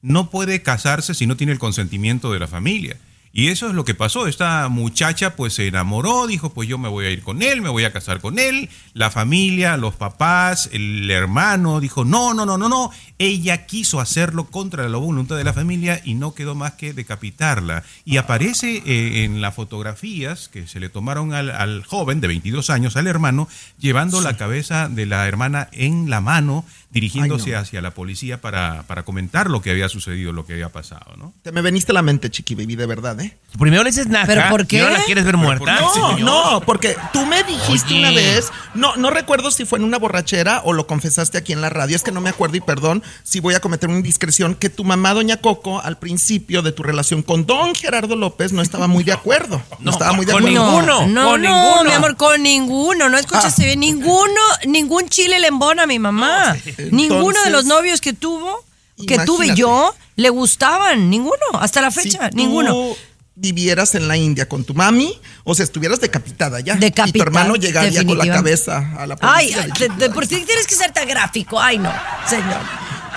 no puede casarse si no tiene el consentimiento de la familia. Y eso es lo que pasó. Esta muchacha pues se enamoró, dijo pues yo me voy a ir con él, me voy a casar con él. La familia, los papás, el hermano dijo no, no, no, no, no. Ella quiso hacerlo contra la voluntad de la familia y no quedó más que decapitarla. Y aparece eh, en las fotografías que se le tomaron al, al joven de 22 años, al hermano, llevando la cabeza de la hermana en la mano, dirigiéndose Ay, no. hacia la policía para, para comentar lo que había sucedido, lo que había pasado, ¿no? Te me veniste a la mente, Chiqui Baby, de verdad, ¿eh? Primero le dices naca. ¿Pero por y qué? ahora la quieres ver muerta. No, señor. no, porque tú me dijiste Oye. una vez, no, no recuerdo si fue en una borrachera o lo confesaste aquí en la radio, es que no me acuerdo y perdón si voy a cometer una indiscreción, que tu mamá, doña Coco, al principio de tu relación con don Gerardo López no estaba muy de acuerdo. No, No, estaba muy de con acuerdo. ninguno. No, con no, ninguno. mi amor, con ninguno. No escuchaste Ah. bien. Ninguno, ningún chile le embona a mi mamá. Ninguno de los novios que tuvo, que tuve yo, le gustaban. Ninguno. Hasta la fecha, si tú ninguno. vivieras en la India con tu mami, o sea, estuvieras decapitada ya. Y tu Decapitada, hermano llegaría con la cabeza a la policía. ay, de, de por sí tienes que ser tan gráfico. Ay, no, señor.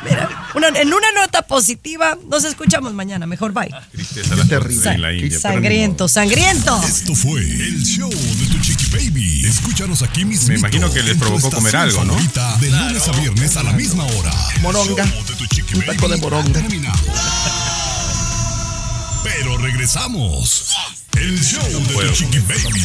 Mira, una- en una nota positiva, nos escuchamos mañana. Mejor bye. Tristeza las terrible. cosas en la India. Sangriento, sangriento. Esto fue el show de tu chiqui baby. Escúchanos aquí mismo. Me imagino que les provocó comer algo, ¿no? De lunes a viernes a la misma hora. Moronga. Un taco de moronga. Pero regresamos. El show de tu chiqui baby.